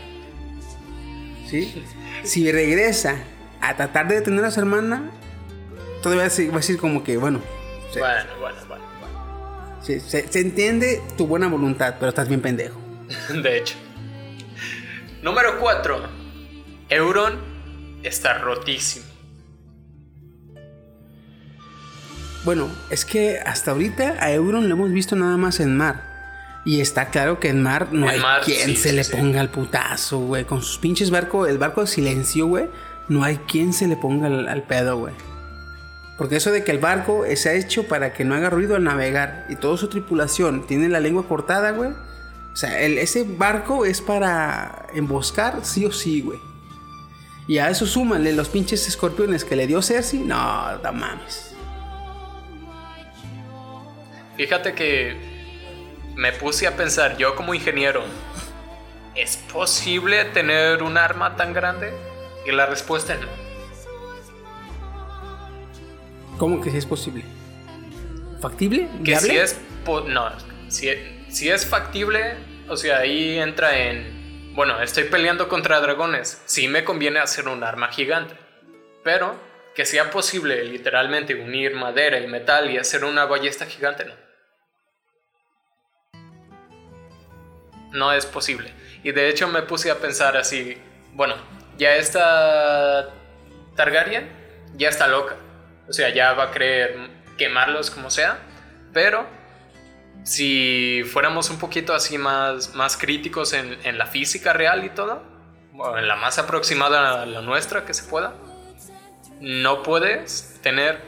¿Sí? Si regresa a tratar de detener a su hermana, todavía va a decir como que, bueno, se- Bueno, bueno, bueno, bueno. se- se- se entiende tu buena voluntad, pero estás bien pendejo. <laughs> De hecho. Número 4. Euron está rotísimo. Bueno, es que hasta ahorita a Euron lo hemos visto nada más en mar. Y está claro que en mar no En hay mar, quien sí, se sí, le sí. ponga al putazo, güey. Con sus pinches barcos, el barco de silencio, güey. No hay quien se le ponga al, al pedo, güey. Porque eso de que el barco se ha hecho para que no haga ruido al navegar y toda su tripulación tiene la lengua cortada, güey. O sea, ese barco es para emboscar sí o sí, güey. Y a eso súmale los pinches escorpiones que le dio Cersei. No, no mames. Fíjate que me puse a pensar, yo como ingeniero, ¿es posible tener un arma tan grande? Y la respuesta es no. ¿Cómo que si es posible? ¿Factible? Que si es... No, si, si es factible, o sea, ahí entra en... Bueno, estoy peleando contra dragones. Sí me conviene hacer un arma gigante. Pero que sea posible literalmente unir madera y metal y hacer una ballesta gigante, no. No es posible. Y de hecho me puse a pensar así, bueno, ya esta Targaryen ya está loca. O sea, ya va a querer quemarlos como sea. Pero si fuéramos un poquito así más, más críticos en, en la física real y todo, o en la más aproximada a la nuestra que se pueda, no puedes tener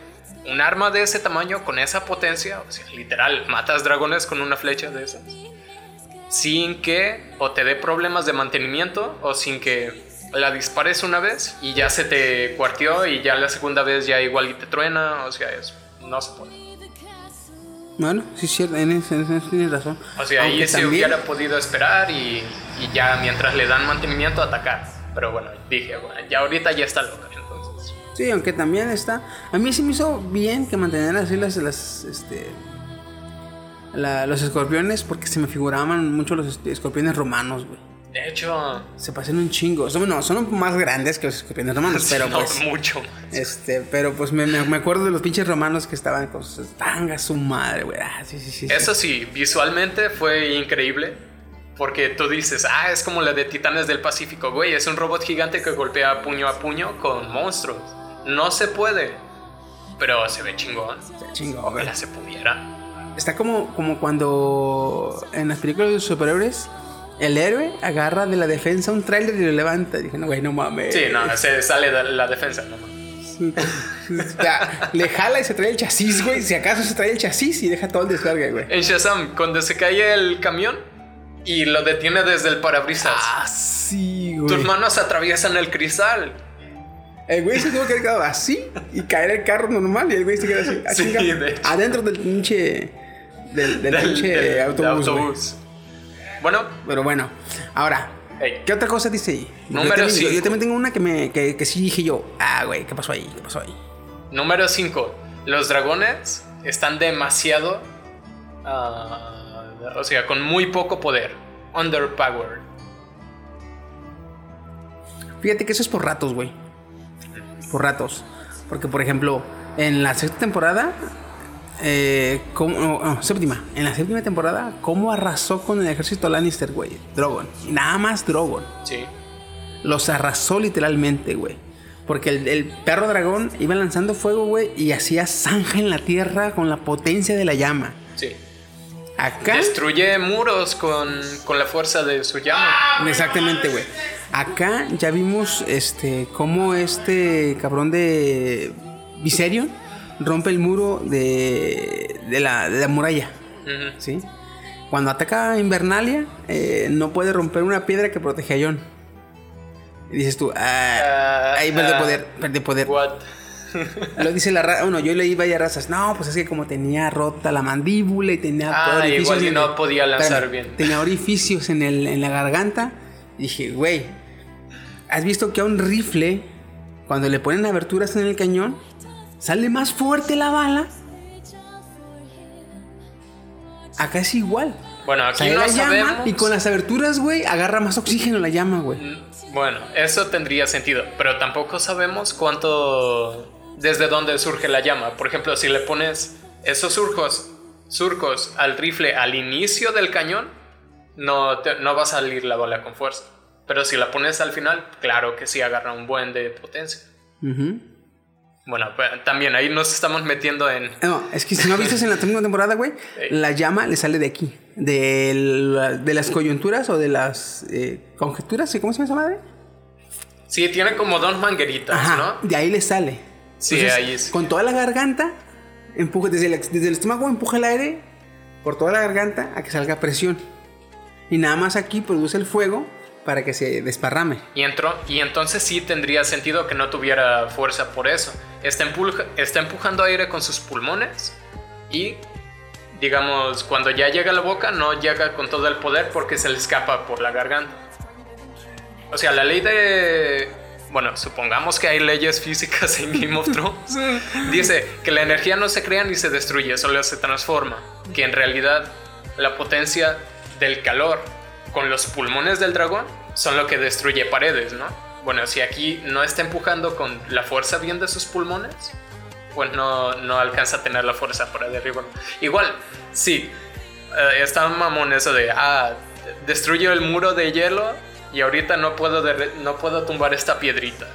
un arma de ese tamaño con esa potencia. O sea, literal, matas dragones con una flecha de esas. sin que o te dé problemas de mantenimiento o sin que la dispares una vez y ya se te cuartió y ya la segunda vez ya igual y te truena, o sea, es, no se puede. Bueno, sí, en en tienes razón. O sea, ahí se también- hubiera podido esperar y, y ya mientras le dan mantenimiento atacar. Pero bueno, dije, bueno, ya ahorita ya está loca, entonces. Sí, aunque también está. A mí sí me hizo bien que mantener así las. las este, la- los escorpiones, porque se me figuraban mucho los escorpiones romanos, güey. De hecho, Se pasan un chingo. Son, no, son más grandes que los escorpiones romanos, <laughs> pero no, pues. mucho. Este, pero pues me, me- acuerdo de los pinches romanos que estaban con sus tangas, su madre, güey. Ah, sí, sí, sí. Eso sí, visualmente fue increíble. Porque tú dices, ah, es como la de Titanes del Pacífico, güey. Es un robot gigante que golpea puño a puño con monstruos. No se puede. Pero se ve chingón. Está chingón, güey. Ojalá se pudiera. Está como, como cuando en las películas de superhéroes el héroe agarra de la defensa un tráiler y lo levanta. Dije, no, güey, no mames. Sí, no, se sale de la defensa, no mames. O sea, le jala y se trae el chasis, güey. Si acaso se trae el chasis y deja todo el descarga, güey. En Shazam, cuando se cae el camión y lo detiene desde el parabrisas, Ah, sí, güey. tus manos atraviesan el cristal. El güey se tuvo que haber quedado así y caer el carro normal y el güey se queda así. ah, Sí, de adentro del pinche. Del, del pinche del- autobús, güey. autobús. Bueno, Pero bueno, ahora, ¿qué otra cosa dice ahí? Número yo, yo- también tengo una que, me, que, que sí dije yo, ah, güey, ¿qué pasó ahí? ¿Qué pasó ahí? número 5. Los dragones están demasiado. ah, o sea, con muy poco poder. Underpowered. Fíjate que eso es por ratos, güey. Por ratos. Porque, por ejemplo, en la sexta temporada, eh, ¿cómo- no, no, séptima, en la séptima temporada, ¿cómo arrasó con el ejército Lannister, güey? Drogon. Nada más Drogon. Sí. Los arrasó literalmente, güey. Porque el, el perro dragón iba lanzando fuego, güey, y hacía zanja en la tierra con la potencia de la llama. Sí. Acá. Destruye muros con, con la fuerza de su llama. Exactamente, güey. Acá ya vimos este cómo este cabrón de Viserion rompe el muro de, de, la, de la muralla, Ujú. ¿sí? Cuando ataca a Invernalia, eh, no puede romper una piedra que protege a Jon. Y dices tú, ah, Ah, ahí pierde ah, poder, pierde poder. What? <laughs> Lo dice la raza, bueno, yo leí varias razas. No, pues es que como tenía rota la mandíbula y tenía Ah, igual y en no podía lanzar Espérame, bien. Tenía <laughs> orificios en, el, en la garganta. Y dije, güey, ¿has visto que a un rifle, cuando le ponen aberturas en el cañón, sale más fuerte la bala? Acá es igual. Bueno, aquí Sale no la llama sabemos. y con las aberturas, güey, agarra más oxígeno la llama, güey. Mm, Bueno, eso tendría sentido, pero tampoco sabemos cuánto. desde dónde surge la llama. Por ejemplo, si le pones esos surcos, surcos al rifle al inicio del cañón, no, te- no va a salir la bala con fuerza. Pero si la pones al final, claro que sí agarra un buen de potencia. Ujú. Bueno, pues, también ahí nos estamos metiendo en. No, es que si no viste en la segunda temporada, güey, <laughs> Ey. la llama le sale de aquí. De, la- de las coyunturas o de las eh, conjeturas. ¿cómo se llama esa madre? Sí, tiene como dos mangueritas, Ajá, ¿no? de ahí le sale. Sí, ahí es. Con toda la garganta, empuja, desde, el, desde el estómago empuja el aire por toda la garganta a que salga presión. Y nada más aquí produce el fuego para que se desparrame. Y, entró, y entonces sí tendría sentido que no tuviera fuerza por eso. Está, empulja- está empujando aire con sus pulmones y, digamos, cuando ya llega a la boca no llega con todo el poder porque se le escapa por la garganta. O sea, la ley de... Bueno, supongamos que hay leyes físicas en Game of Thrones. <laughs> Dice que la energía no se crea ni se destruye, solo se transforma. Que en realidad la potencia del calor con los pulmones del dragón son lo que destruye paredes, ¿no? Bueno, si aquí no está empujando con la fuerza bien de sus pulmones, pues no, no alcanza a tener la fuerza para derribar. Igual, sí, eh, está mamón eso de, ah, destruyo el muro de hielo y ahorita no puedo, no puedo tumbar esta piedrita.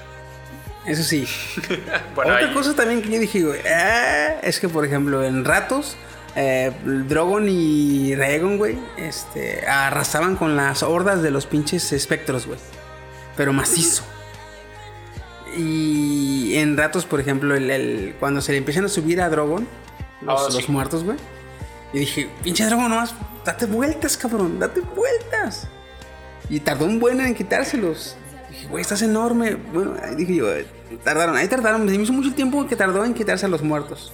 Eso sí. <laughs> Bueno, Otra ahí- cosa también que yo dije, güey, ah, es que por ejemplo en ratos, eh, Drogon y Rhaegon, güey, este, arrasaban con las hordas de los pinches espectros, güey. Pero macizo. Y en ratos, por ejemplo, el, el- cuando se le empiezan a subir a Drogon, los, Oh, sí. los muertos, güey. Y dije, pinche Drogon nomás date vueltas, cabrón, date vueltas. Y tardó un buen en quitárselos. Dije, güey, estás enorme. Bueno, ahí dije yo, tardaron, ahí tardaron. Se me hizo mucho tiempo que tardó en quitarse a los muertos.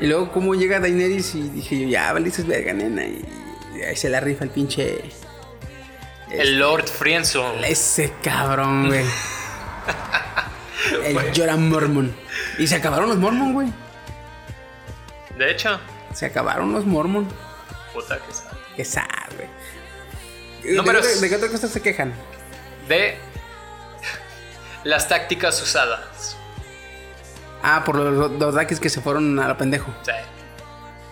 Y luego, cómo llega Daenerys y dije yo, ya, valiste verga, nena. Y, y ahí se la rifa el pinche. El Lord Friendzone. Ese cabrón, güey. el Joran Mormon. Y se acabaron los Mormon, güey. De hecho, Se acabaron los Mormon. puta que sabe. Güey. ¿De, Números. qué otra- ¿De qué otra cosa se quejan? De las tácticas usadas. Ah, por los, los Dakis que se fueron a la pendejo. Sea,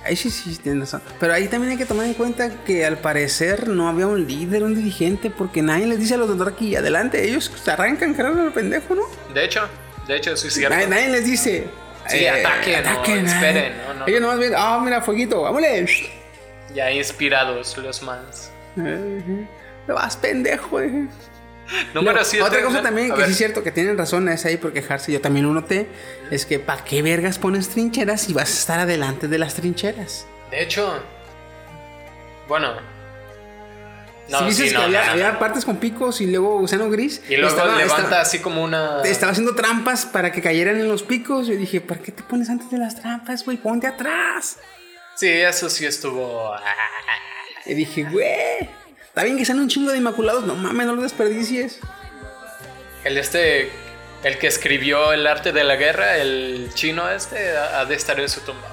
Ahí sí, sí, tienes razón. Pero ahí también hay que tomar en cuenta que al parecer no había un líder, un dirigente, porque nadie les dice a los Dothraki adelante, ellos se arrancan, cargan al pendejo, ¿no? de hecho, de hecho, sí es cierto. Nadie, nadie les dice. Sí, ataquen, no, eh, esperen, no, no. Ellos nomás ven, ah, mira, fueguito, vámonos. Ya inspirados los más. Te vas pendejo, eh. Número Luego, 7. Otra cosa también que sí es cierto que tienen razón es ahí por quejarse, yo también lo noté, es que ¿para qué vergas pones trincheras si vas a estar adelante de las trincheras? De hecho, bueno. No, si dices sí, no, que había, no, había partes con picos y luego gusano gris. Y luego estaba- levanta estaba- así como una. Estaba haciendo trampas para que cayeran en los picos. Yo dije, ¿para qué te pones antes de las trampas, güey? Ponte atrás. Sí, eso sí estuvo. ah, Y dije, güey, está bien que sean un chingo de inmaculados. No mames, no los desperdicies. El este. El que escribió el arte de la guerra, el chino este, ha de estar en su tumba.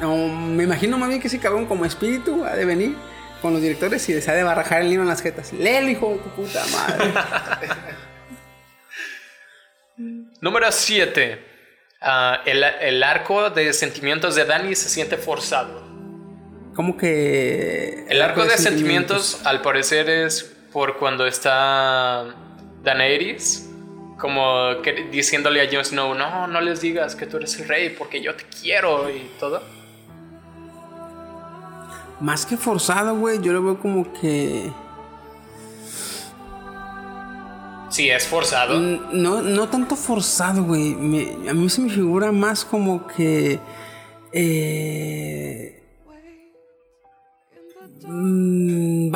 No, me imagino más bien que ese cabrón como espíritu ha de venir con los directores y les ha de barrajar el libro en las jetas. Léelo, hijo de tu puta madre. <laughs> Número 7. el, el arco de sentimientos de Dani se siente forzado. Como que... El arco de sentimientos, al parecer, es por cuando está Daenerys, como que- diciéndole a Jon Snow, no, no les digas que tú eres el rey porque yo te quiero y todo. Más que forzado, güey, yo lo veo como que... Sí, es forzado. No, no tanto forzado, güey. A mí se me figura más como que. eh,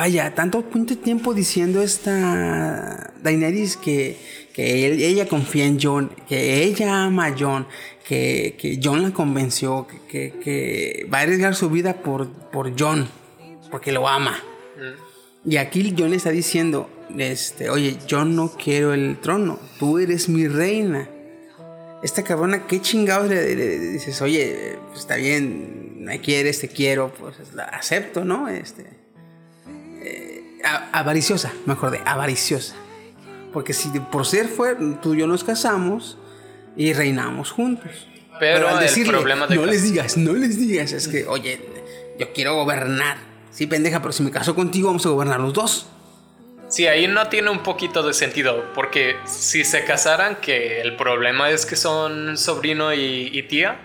vaya, tanto tiempo diciendo esta Daenerys que, que él- ella confía en John, que ella ama a John, que, que John la convenció, que, que- va a arriesgar su vida por, por John, porque lo ama. Y aquí John le está diciendo, este, oye, yo no quiero el trono, tú eres mi reina. Esta cabrona, qué chingados le, le- le dices, oye, pues está bien, me quieres, te quiero, pues la acepto, ¿no? Este, eh, avariciosa, me acordé, avariciosa. Porque si por ser fue, tú y yo nos casamos y reinamos juntos. Pero al el problema de no les digas, no les digas, es que, oye, yo quiero gobernar. Sí, pendeja, pero si me caso contigo vamos a gobernar los dos. Sí, ahí no tiene un poquito de sentido, porque si se casaran, que el problema es que son sobrino y, y tía,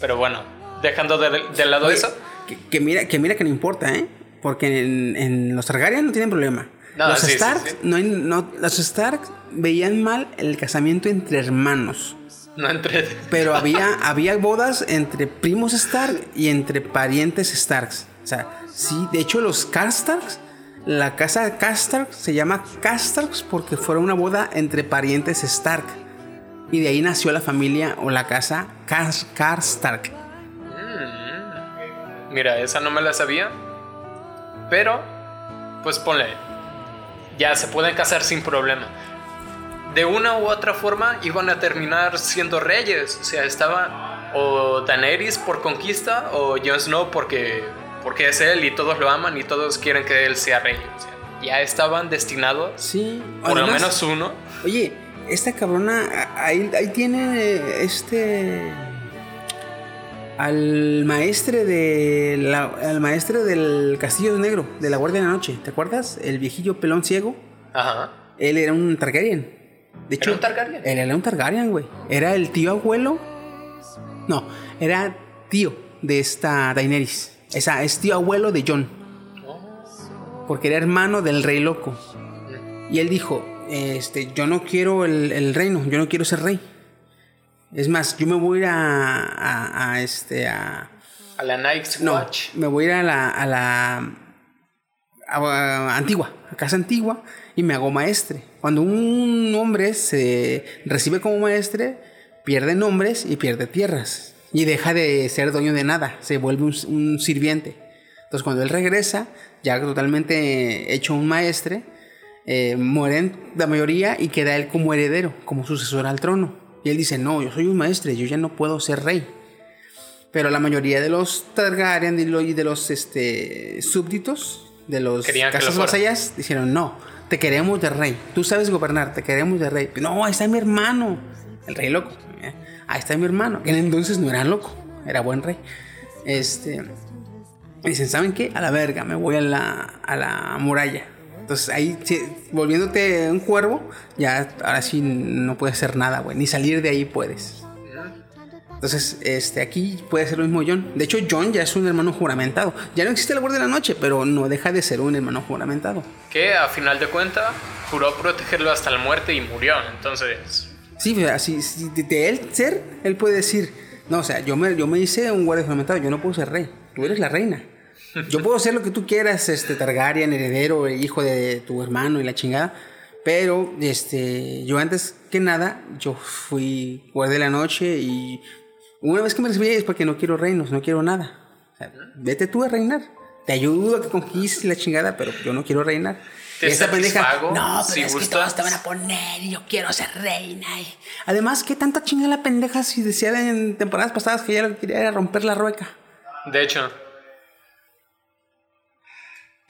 pero bueno, dejando de, de lado Oye, eso, Que, que mira, que mira que no importa, ¿eh? Porque en, en los Targaryen no tienen problema. No, los sí, Stark, sí. No, no- los Stark veían mal el casamiento entre hermanos. no entre... Pero <laughs> había, había bodas entre primos Stark y entre parientes Starks. O sea, sí, de hecho los Karstarks, la casa de Karstark se llama Karstarks porque fue una boda entre parientes Stark. Y de ahí nació la familia o la casa Kars- Karstark. Mira, esa no me la sabía, pero pues ponle, ya se pueden casar sin problema. De una u otra forma iban a terminar siendo reyes, o sea, estaba o Daenerys por conquista o Jon Snow porque, porque es él y todos lo aman y todos quieren que él sea rey. o sea, ya estaban destinados, Sí, por lo menos uno. Oye, esta cabrona, ahí, ahí tiene este. Al maestre de la, al maestre del Castillo Negro, de la Guardia de la Noche, ¿te acuerdas? El viejillo pelón ciego. Ajá. Él era un Targaryen. De hecho, un Targaryen? Él era un Targaryen, güey. Era el tío abuelo. No, era tío de esta Daenerys. Esa es tío abuelo de Jon. Porque era hermano del rey loco. Y él dijo, este, yo no quiero el, el reino, yo no quiero ser rey. Es más, yo me voy a ir a, a- a, este, a, A la Night's No, Watch. me voy a ir a la, a la a antigua, a casa antigua, y me hago maestre. Cuando un hombre se recibe como maestre, pierde nombres y pierde tierras. Y deja de ser dueño de nada, se vuelve un, un sirviente. Entonces cuando él regresa, ya totalmente hecho un maestre, eh, mueren la mayoría y queda él como heredero, como sucesor al trono. Y él dice, no, yo soy un maestre, yo ya no puedo ser rey. Pero la mayoría de los Targaryen y lo- de los este, súbditos, de los Querían lo casas fuera. vasallas, dijeron, no, te queremos de rey. Tú sabes gobernar, te queremos de rey. No, ahí está mi hermano. El rey loco. ¿eh? Ahí está mi hermano. Que en entonces no era loco, era buen rey. Este, dicen, ¿saben qué? A la verga, me voy a la, a la muralla. Entonces ahí, volviéndote un cuervo, ya ahora sí no puedes hacer nada, güey. Ni salir de ahí puedes. Entonces, este, aquí puede ser lo mismo John. De hecho, John ya es un hermano juramentado. Ya no existe la guardia de la noche, pero no deja de ser un hermano juramentado. Que a final de cuentas juró protegerlo hasta la muerte y murió. Entonces, Sí, de- de él ser, él puede decir, no, o sea, yo me, yo me hice un guardia juramentado, yo no puedo ser rey, tú eres la reina. Yo puedo ser lo que tú quieras, este, Targaryen, heredero, hijo de tu hermano y la chingada, pero, este, yo antes que nada, yo fui guardia de la noche y una vez que me recibí es porque no quiero reinos, no quiero nada. O sea, vete tú a reinar. Te ayudo a que conquistes la chingada, pero yo no quiero reinar. Te esta pendeja, no, pero si es que gustas". todos te van a poner y yo quiero ser reina. y- Además, ¿qué tanta chingada la pendeja si decía en temporadas pasadas que ella lo que quería era romper la rueca? de hecho.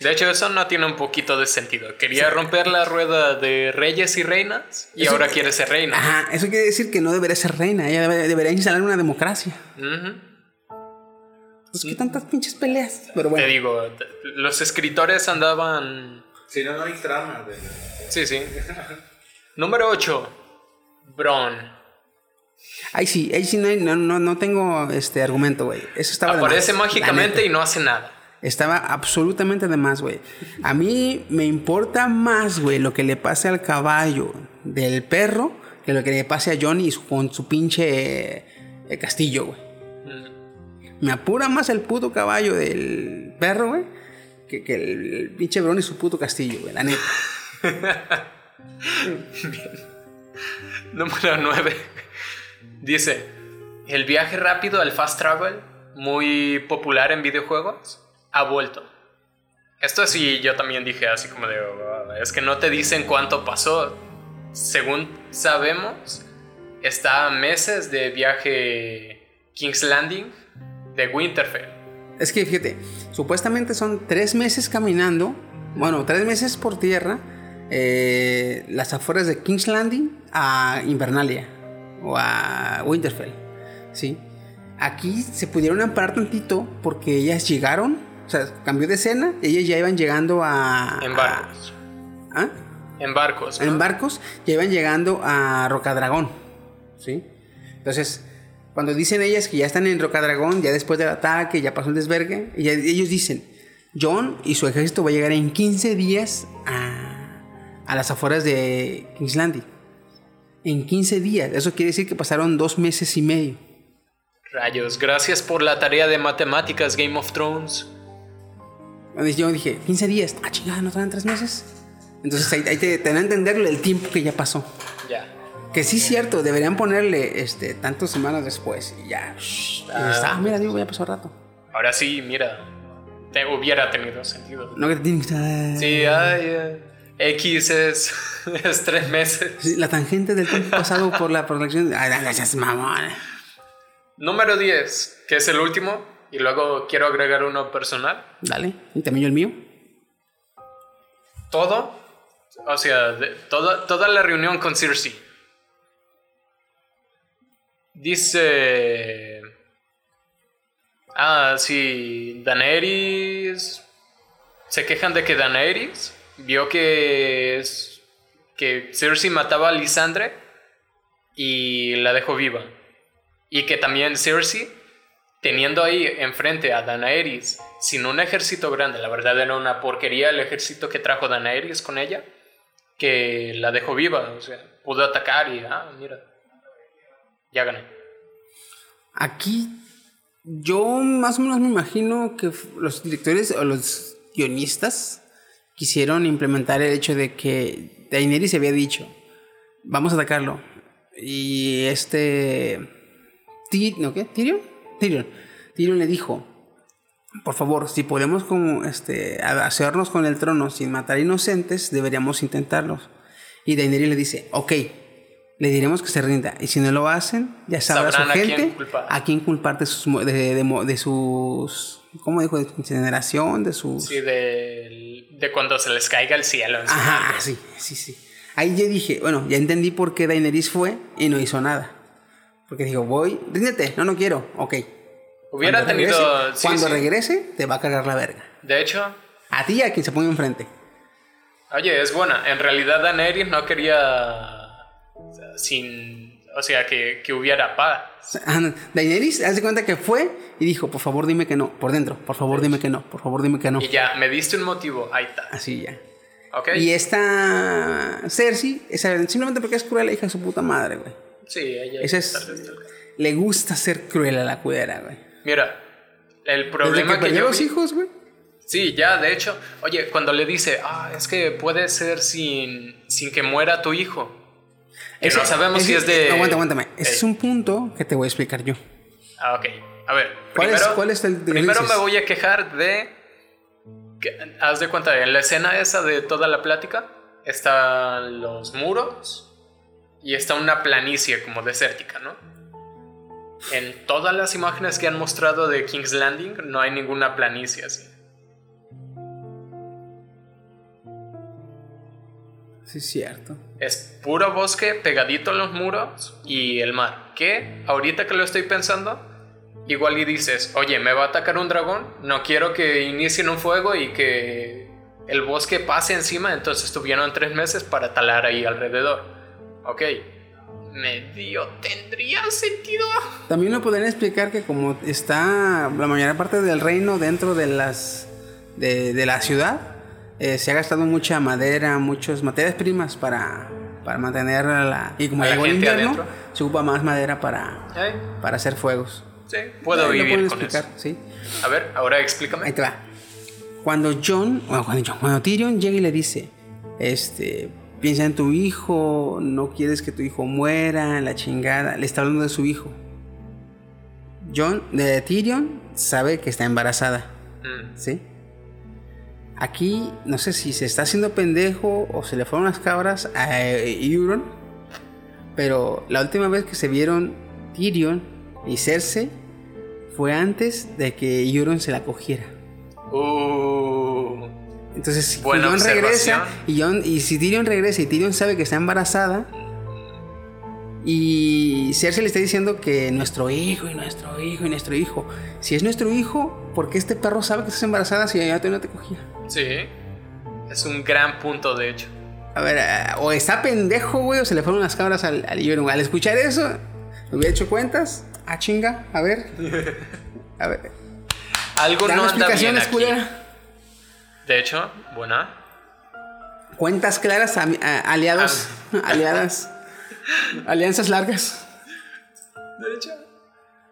De hecho, eso no tiene un poquito de sentido. Quería romper la rueda de reyes y reinas y Eso- ahora quiere ser reina. Ajá, eso quiere decir que no debería ser reina, ella debe- debería instalar una democracia. Ujú. Pues, ¿qué tantas pinches peleas? Pero Te bueno, digo, t- los escritores andaban. Si no, no hay trama. De... Sí, sí. Número 8. Bron. ahí sí, ahí sí no, hay- no, no, no tengo este argumento, güey. Eso estaba Aparece mágicamente y no hace nada. Estaba absolutamente de más, güey. A mí me importa más, güey, lo que le pase al caballo del perro que lo que le pase a Johnny con su pinche eh, castillo, güey. Me apura más el puto caballo del perro, güey, que, el pinche Bron y su puto castillo, güey, la neta. <laughs> Número 9. Dice: El viaje rápido, el fast travel, muy popular en videojuegos, ha vuelto. Esto sí, yo también dije así como de: "Oh, es que no te dicen cuánto pasó. Según sabemos, está meses de viaje King's Landing de Winterfell. Es que fíjate, supuestamente son tres meses caminando, bueno, tres meses por tierra, eh, las afueras de King's Landing a Invernalia o a Winterfell, ¿sí? Aquí se pudieron amparar tantito porque ellas llegaron, sea, cambió de escena, ellas ya iban llegando a... En barcos. a- ¿Ah? En barcos. ¿no? En barcos ya iban llegando a Rocadragón, ¿sí? Entonces, cuando dicen ellas que ya están en Rocadragón, ya después del ataque, ya pasó el desvergue, y ellos dicen, John y su ejército va a llegar en 15 días a, a las afueras de King's Landing. En 15 días, eso quiere decir que pasaron dos meses y medio. Rayos, gracias por la tarea de matemáticas, Game of Thrones. Yo dije, 15 días, ah, chingada, ¿no traen tres meses? Entonces ahí, ahí te, te dan a entender el tiempo que ya pasó. Ya. Que sí es cierto, deberían ponerle este tantas semanas después y ya. shh, ya está, mira, digo, ya pasó rato. Ahora sí, mira, te hubiera tenido sentido. No que te Sí, ay, eh, X es, <laughs> es tres meses. Sí, La tangente del tiempo pasado por la producción. Ay, gracias, mamón. Número 10, que es el último, y luego quiero agregar uno personal. Dale, y también yo el mío. Todo, o sea, de- toda, toda la reunión con Cersei. Dice... Ah, sí, Daenerys... Se quejan de que Daenerys vio que, es- que Cersei mataba a Lisandre y la dejó viva. Y que también Cersei, teniendo ahí enfrente a Daenerys sin un ejército grande, la verdad era una porquería el ejército que trajo Daenerys con ella, que la dejó viva, o sea, pudo atacar y, ah, mira, ya gané. Aquí Yo más o menos me imagino que los directores o los guionistas quisieron implementar el hecho de que Daenerys había dicho, vamos a atacarlo. Y este... ¿No qué? ¿Tyrion? Tyrion. Tyrion le dijo, por favor, si podemos como, este, hacernos con el trono sin matar inocentes, deberíamos intentarlos. Y Daenerys le dice, ok, le diremos que se rinda. Y si no lo hacen, ya sabrá su Sabrán a quién gente culpar. a quién culpar de sus, de, de mo- de sus ¿cómo dijo? De su incineración, de sus... Sí, de, de cuando se les caiga el cielo. Ajá, sí, sí, sí. Ahí yo dije, bueno, ya entendí por qué Daenerys fue y no hizo nada. Porque dijo, voy, ríndete, no, no quiero, ok. Hubiera Cuando tenido. regrese- sí, cuando sí. regrese, te va a cagar la verga. De hecho, A ti y a quien se ponga enfrente. oye, es buena. En realidad, Daenerys no quería. sin. O sea, que, que hubiera paz. Daenerys, haz de cuenta que fue y dijo, por favor dime que no, por dentro, por favor dime que no, por favor dime que no. Y ya, me diste un motivo. Ahí está. Así ya. ¿Ok? Y esta Cersei, simplemente porque es cruel, la hija de su puta madre, güey. Sí, ella. Esa es, tal vez, tal vez. le gusta ser cruel a la cuera, güey. Mira, el Desde problema que que, perdió yo los vi- hijos, güey. Sí, ya, de hecho, oye, cuando le dice, ah, es que puede ser sin, sin que muera tu hijo. Que Ese- no sabemos si es de. Aguanta, aguántame. Ese es un punto que te voy a explicar yo. Ah, ok. A ver, ¿Cuál es- primero, cuál es el que primero dices? me voy a quejar de. que- haz de cuenta, en la escena esa de toda la plática están los muros y está una planicie como desértica, ¿no? En todas las imágenes que han mostrado de King's Landing no hay ninguna planicie así. Sí, es cierto. Es puro bosque pegadito a los muros y el mar. Que ahorita que lo estoy pensando, igual y dices, oye, me va a atacar un dragón, no quiero que inicien un fuego y que el bosque pase encima, entonces tuvieron tres meses para talar ahí alrededor. Ok, medio tendría sentido. También lo podrían explicar que como está la mayor parte del reino dentro de las de, de la ciudad, eh, se ha gastado mucha madera, muchas materias primas para, para mantener la... Y como el invierno, adentro. se ocupa más madera para, ¿Eh? para hacer fuegos. Sí, puedo lo vivir con explicar, eso. sí. A ver, ahora explícame. Ahí te va. Cuando John, bueno, cuando, John, cuando Tyrion llega y le dice, este, piensa en tu hijo, no quieres que tu hijo muera, la chingada, le está hablando de su hijo. John, de Tyrion, sabe que está embarazada, Mm, ¿sí? Aquí, no sé si se está haciendo pendejo o se le fueron las cabras a eh, Euron, pero la última vez que se vieron Tyrion y Cersei fue antes de que Euron se la cogiera. Uh, Entonces, si Buena John regresa y, si Tyrion regresa y Tyrion sabe que está embarazada y Cersei le está diciendo que nuestro hijo y nuestro hijo y nuestro hijo. Si es nuestro hijo, ¿por qué este perro sabe que estás embarazada si ya no te cogía? sí, es un gran punto de hecho. A ver, eh, o está pendejo, güey, o se le fueron las cabras al, al. Al escuchar eso, me hubiera hecho cuentas. Ah, chinga, a ver. <laughs> A ver. Algo no anda bien aquí. culera. De hecho, buena. Cuentas claras, a- aliados, <laughs> aliadas, alianzas largas. De hecho.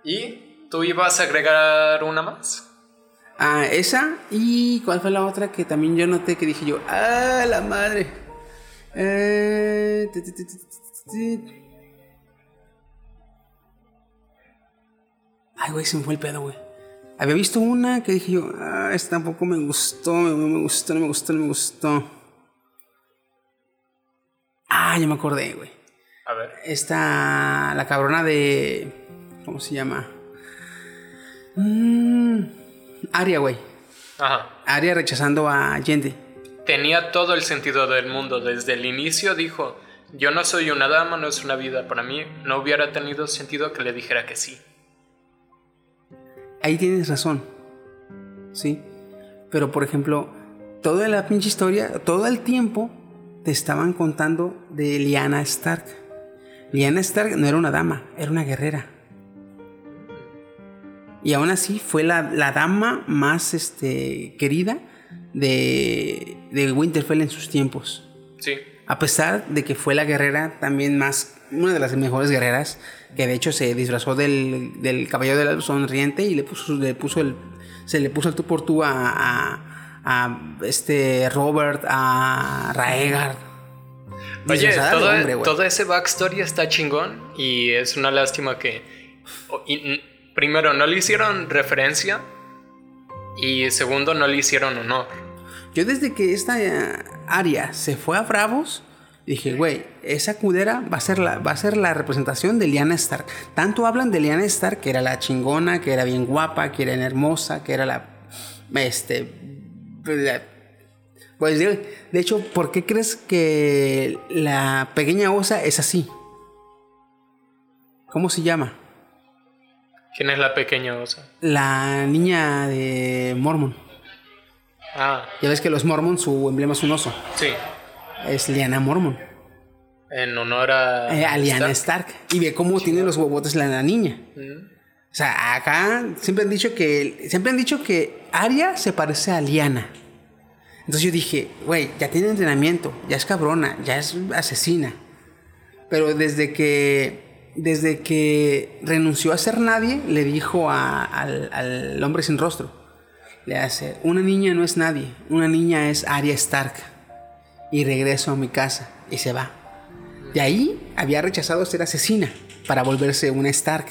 ¿Y tú ibas a agregar una más? Ah, esa. ¿Y cuál fue la otra que también yo noté que dije yo? ¡Ah, la madre! Eh. Ay, güey, se me fue el pedo, güey. Había visto una que dije yo, ah, esta tampoco me gustó, no me gustó, no me gustó, no me gustó. Ah, ya me acordé, güey. A ver. Esta, la cabrona de. ¿Cómo se llama? Mm, Aria, güey. Ajá. Aria rechazando a Gente. Tenía todo el sentido del mundo. Desde el inicio dijo, yo no soy una dama, no es una vida para mí. No hubiera tenido sentido que le dijera que sí. Ahí tienes razón. Sí. Pero por ejemplo, toda la pinche historia, todo el tiempo te estaban contando de Lyanna Stark. Lyanna Stark no era una dama, era una guerrera. Y aún así fue la, la dama más este, querida de, de Winterfell en sus tiempos. Sí. A pesar de que fue la guerrera también más, una de las mejores guerreras, que de hecho se disfrazó del, del caballero de la sonriente y le puso, le puso el, se le puso el tú por tú a, a, a este Robert, a Raegar. Oye, todo, hombre, güey. todo ese backstory está chingón y es una lástima que y- primero no le hicieron referencia y segundo no le hicieron honor. Yo desde que esta eh, Aria se fue a Bravos, dije, güey, esa cudera va a, ser la, va a ser la representación de Lyanna Stark. Tanto hablan de Lyanna Stark, que era la chingona, que era bien guapa, que era hermosa, que era la... Este... la- Pues de, de hecho, ¿por qué crees que la pequeña osa es así? ¿Cómo se llama? ¿Quién es la pequeña osa? La niña de Mormon. Ah, Ya ves que los Mormon, su emblema es un oso. sí. Es Lyanna Mormon. En honor a. Eh, a Lyanna Stark. Stark. Y ve cómo tiene los huevotes la, la niña. O sea, acá siempre han dicho que. Siempre han dicho que Arya se parece a Lyanna. Entonces yo dije, güey, ya tiene entrenamiento, ya es cabrona, ya es asesina. Pero desde que. Desde que renunció a ser nadie, le dijo a- al, al hombre sin rostro. Le hace, una niña no es nadie, una niña es Arya Stark. Y regreso a mi casa. Y se va. De ahí había rechazado ser asesina para volverse una Stark.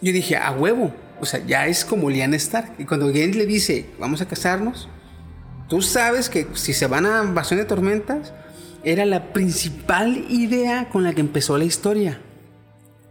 Yo dije, a huevo. O sea, ya es como Lyanna Stark. Y cuando Gent le dice, vamos a casarnos, tú sabes que si se van a Bastión de Tormentas, era la principal idea con la que empezó la historia.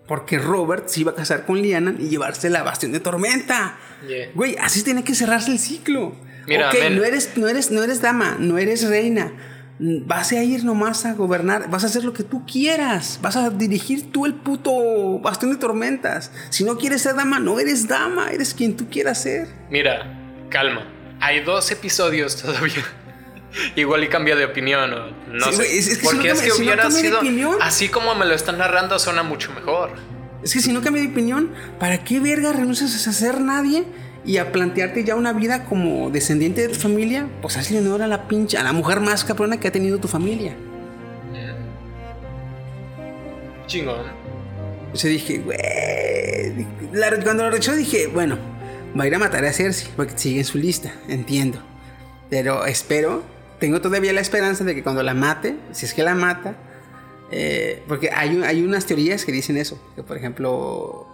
Porque Robert se iba a casar con Lyanna y llevarse la Bastión de Tormenta. Yeah. Güey, así tiene que cerrarse el ciclo. Mira, no eres, no, eres, no eres dama, no eres reina. Vas a ir nomás a gobernar, vas a hacer lo que tú quieras, vas a dirigir tú el puto bastión de tormentas. Si no quieres ser dama, no eres dama, eres quien tú quieras ser. Mira, calma. Hay dos episodios todavía. Igual y cambia de opinión no Sí, sé. güey, es- es que si Porque no es que si hubiera sido. opinión. Así como me lo están narrando, suena mucho mejor. Es que si no cambia de opinión, ¿para qué verga renuncias a ser nadie y a plantearte ya una vida como descendiente de tu familia? Pues hazle honor a la pinche, a la mujer más cabrona que ha tenido tu familia. Chingón. O sea, dije, güey. Cuando lo rechazó dije, bueno, va a ir a matar a Cersei, porque sigue en su lista, entiendo. Pero espero, tengo todavía la esperanza de que cuando la mate, si es que la mata, eh, porque hay, hay unas teorías que dicen eso, que por ejemplo,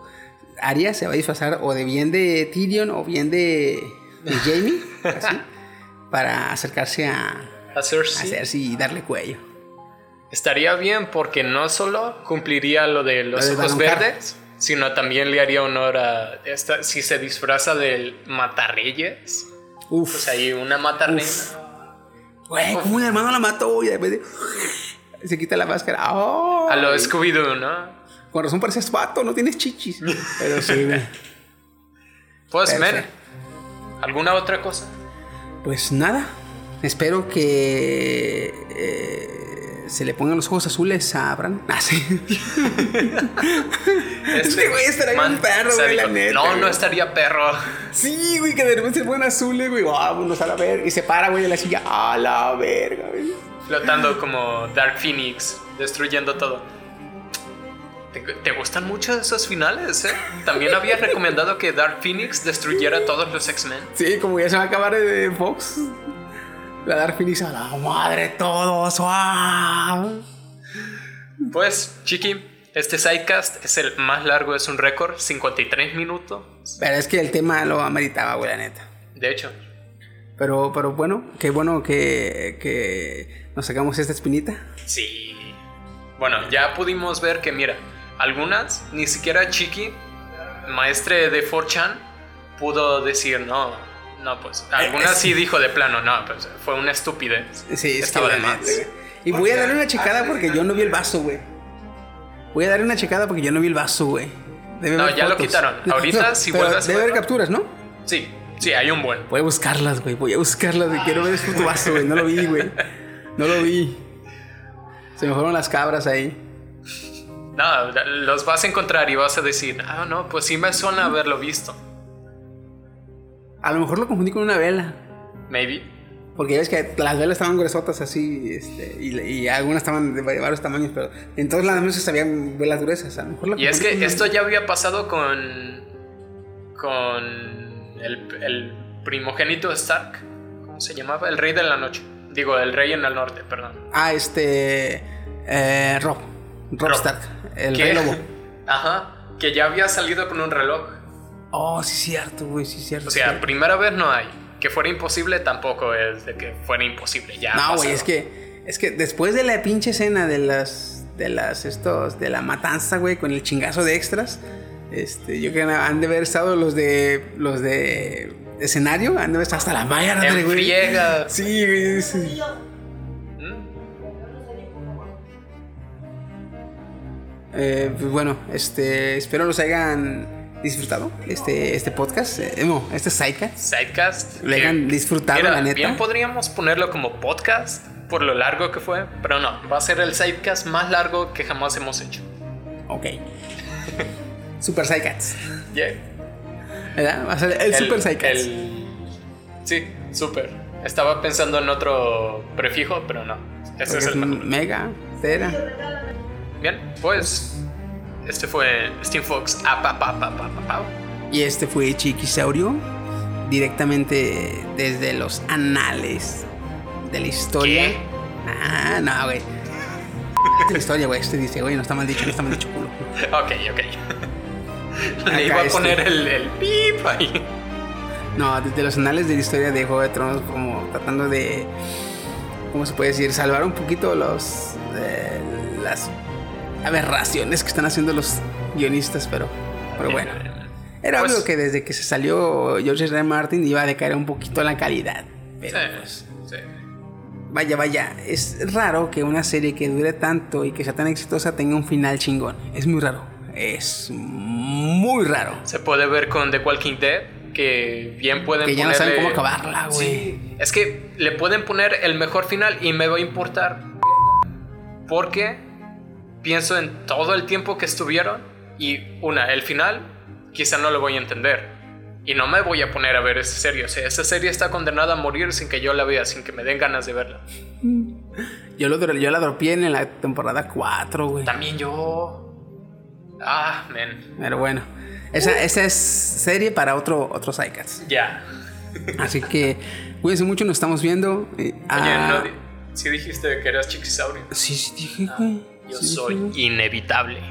Arya se va a disfrazar o de bien de Tyrion o bien de, de <laughs> Jamie, así, para acercarse a, A a Cersei. Y darle cuello. Estaría bien porque no solo cumpliría lo de los Lo ojos verdes, sino también le haría honor a esta, si se disfraza del matarreyes. Uf. Pues ahí una matarreina. Güey, como un hermano la mató y de repente <gasps> se quita la máscara. ¡Ay! A lo Scooby-Doo, ¿no? Con razón pareces pato, no tienes chichis. Pero sí, güey. <laughs> Pues, men. ¿alguna otra cosa? Pues nada. Espero que eh, se le pongan los ojos azules a Bran. <laughs> Ah, sí. Este güey estaría bien perro, se güey, la dijo, neta, No, no estaría perro. Sí, güey, que de repente se ponen azules, güey. Vámonos a la verga. Y se para, güey, en la silla. A la verga, güey. Flotando como Dark Phoenix, destruyendo todo. ¿Te, te gustan mucho esos finales, eh? También había recomendado que Dark Phoenix destruyera todos los X-Men. Sí, como ya se va a acabar de Fox. La Dark Phoenix a la madre todos. ¡Wow! Pues, Chiqui, este sidecast es el más largo, es un récord, 53 minutos. Pero es que el tema lo ameritaba, güey, la neta. De hecho, Pero, pero bueno, qué bueno que, que nos sacamos esta espinita. sí. Bueno, ya pudimos ver que, mira, algunas, ni siquiera Chiqui, maestre de 4chan, pudo decir no. No, pues. Algunas sí dijo de plano, no, pues fue una estupidez. Sí, es Estaba que de más. Y voy a darle una checada porque yo no vi el vaso, güey. Voy a darle una checada porque yo no vi el vaso, güey. Debe No, ya lo quitaron. Ahorita, si pero vuelves Debe haber capturas, ¿no? Sí, sí, hay un buen. Voy a buscarlas, güey. Voy a buscarlas, güey. Quiero ver ese puto vaso, güey. No lo vi, güey. No lo vi. Se me fueron las cabras ahí. No, los vas a encontrar y vas a decir, ah, no, pues sí me suena haberlo visto. A lo mejor lo confundí con una vela. Maybe. Porque ya ves que las velas estaban gruesotas así, este, y, y algunas estaban de varios tamaños, pero en todas las mesas habían velas gruesas. A lo mejor la Y es que esto ya había pasado con. con. el, el primogénito Stark. ¿Cómo se llamaba? El rey de la noche. Digo, el rey en el norte, perdón. Ah, este. Eh, Rob. Rob, Rob. Stark. El rey lobo. <laughs> Ajá. Que ya había salido con un reloj. Oh, sí, cierto, güey, sí, cierto. O sea, cierto. primera vez no hay. Que fuera imposible tampoco es de que fuera imposible. Ya. No, güey, es que. Es que después de la pinche escena de las. De las. Estos. De la matanza, güey, con el chingazo de extras. Este, yo creo que han de haber estado los de. Los de. Escenario. Han de haber estado hasta la madre, güey. friega. Sí, güey. sí. ¿Mm? Eh, pues bueno, este. Espero los hayan disfrutado. Este, este podcast. Eh, no, este sidecast. Sidecast. Lo hayan disfrutado, Mira, la neta. Bien podríamos ponerlo como podcast por lo largo que fue, pero no, va a ser el sidecast más largo que jamás hemos hecho. Ok. <laughs> Super Sidecats. Yeah. ¿Verdad? Va a ser el, Super Sidecats. el- Sí, super. Estaba pensando en otro prefijo, pero no. Ese es el mejor. Mega, Tera. Bien, pues este fue Steam Fox. Ah, pa, pa, pa, pa, pa, pa. Y este fue Chiquisaurio. Directamente desde los anales de la historia. ¿Qué? Ah, no, güey. La historia, güey. Este dice, güey, no está mal dicho, no está mal dicho, culo. <laughs> Ok, ok. <laughs> Le iba a este. poner el, el pip ahí. No, desde los anales de la historia de Juego de Tronos, como tratando de. ¿Cómo se puede decir? Salvar un poquito los. eh, las aberraciones que están haciendo los guionistas, pero. Pero bueno. Era Pues- obvio que desde que se salió George R. R. Martin iba a decaer un poquito la calidad. Pero Sí, pues, sí. vaya, vaya. Es raro que una serie que dure tanto y que sea tan exitosa tenga un final chingón. Es muy raro. Es muy raro. Se puede ver con The Walking Dead que bien pueden Que ya no saben ponerle- cómo acabarla, güey. Sí, es que le pueden poner el mejor final y me va a importar. Porque pienso en todo el tiempo que estuvieron y una, el final quizá no lo voy a entender. Y no me voy a poner a ver esa serie. O sea, esa serie está condenada a morir sin que yo la vea, sin que me den ganas de verla. <laughs> Yo, lo, yo la dropié en la temporada 4, güey. También yo... Ah, men. Pero bueno. Esa, esa es serie para otro, otro. Ya. <laughs> Así que cuídense mucho, nos estamos viendo. Eh, Oye, ah, no, di- sí dijiste que eras chiquisaurio. Sí, sí, dije, güey. Yo Sí, soy inevitable.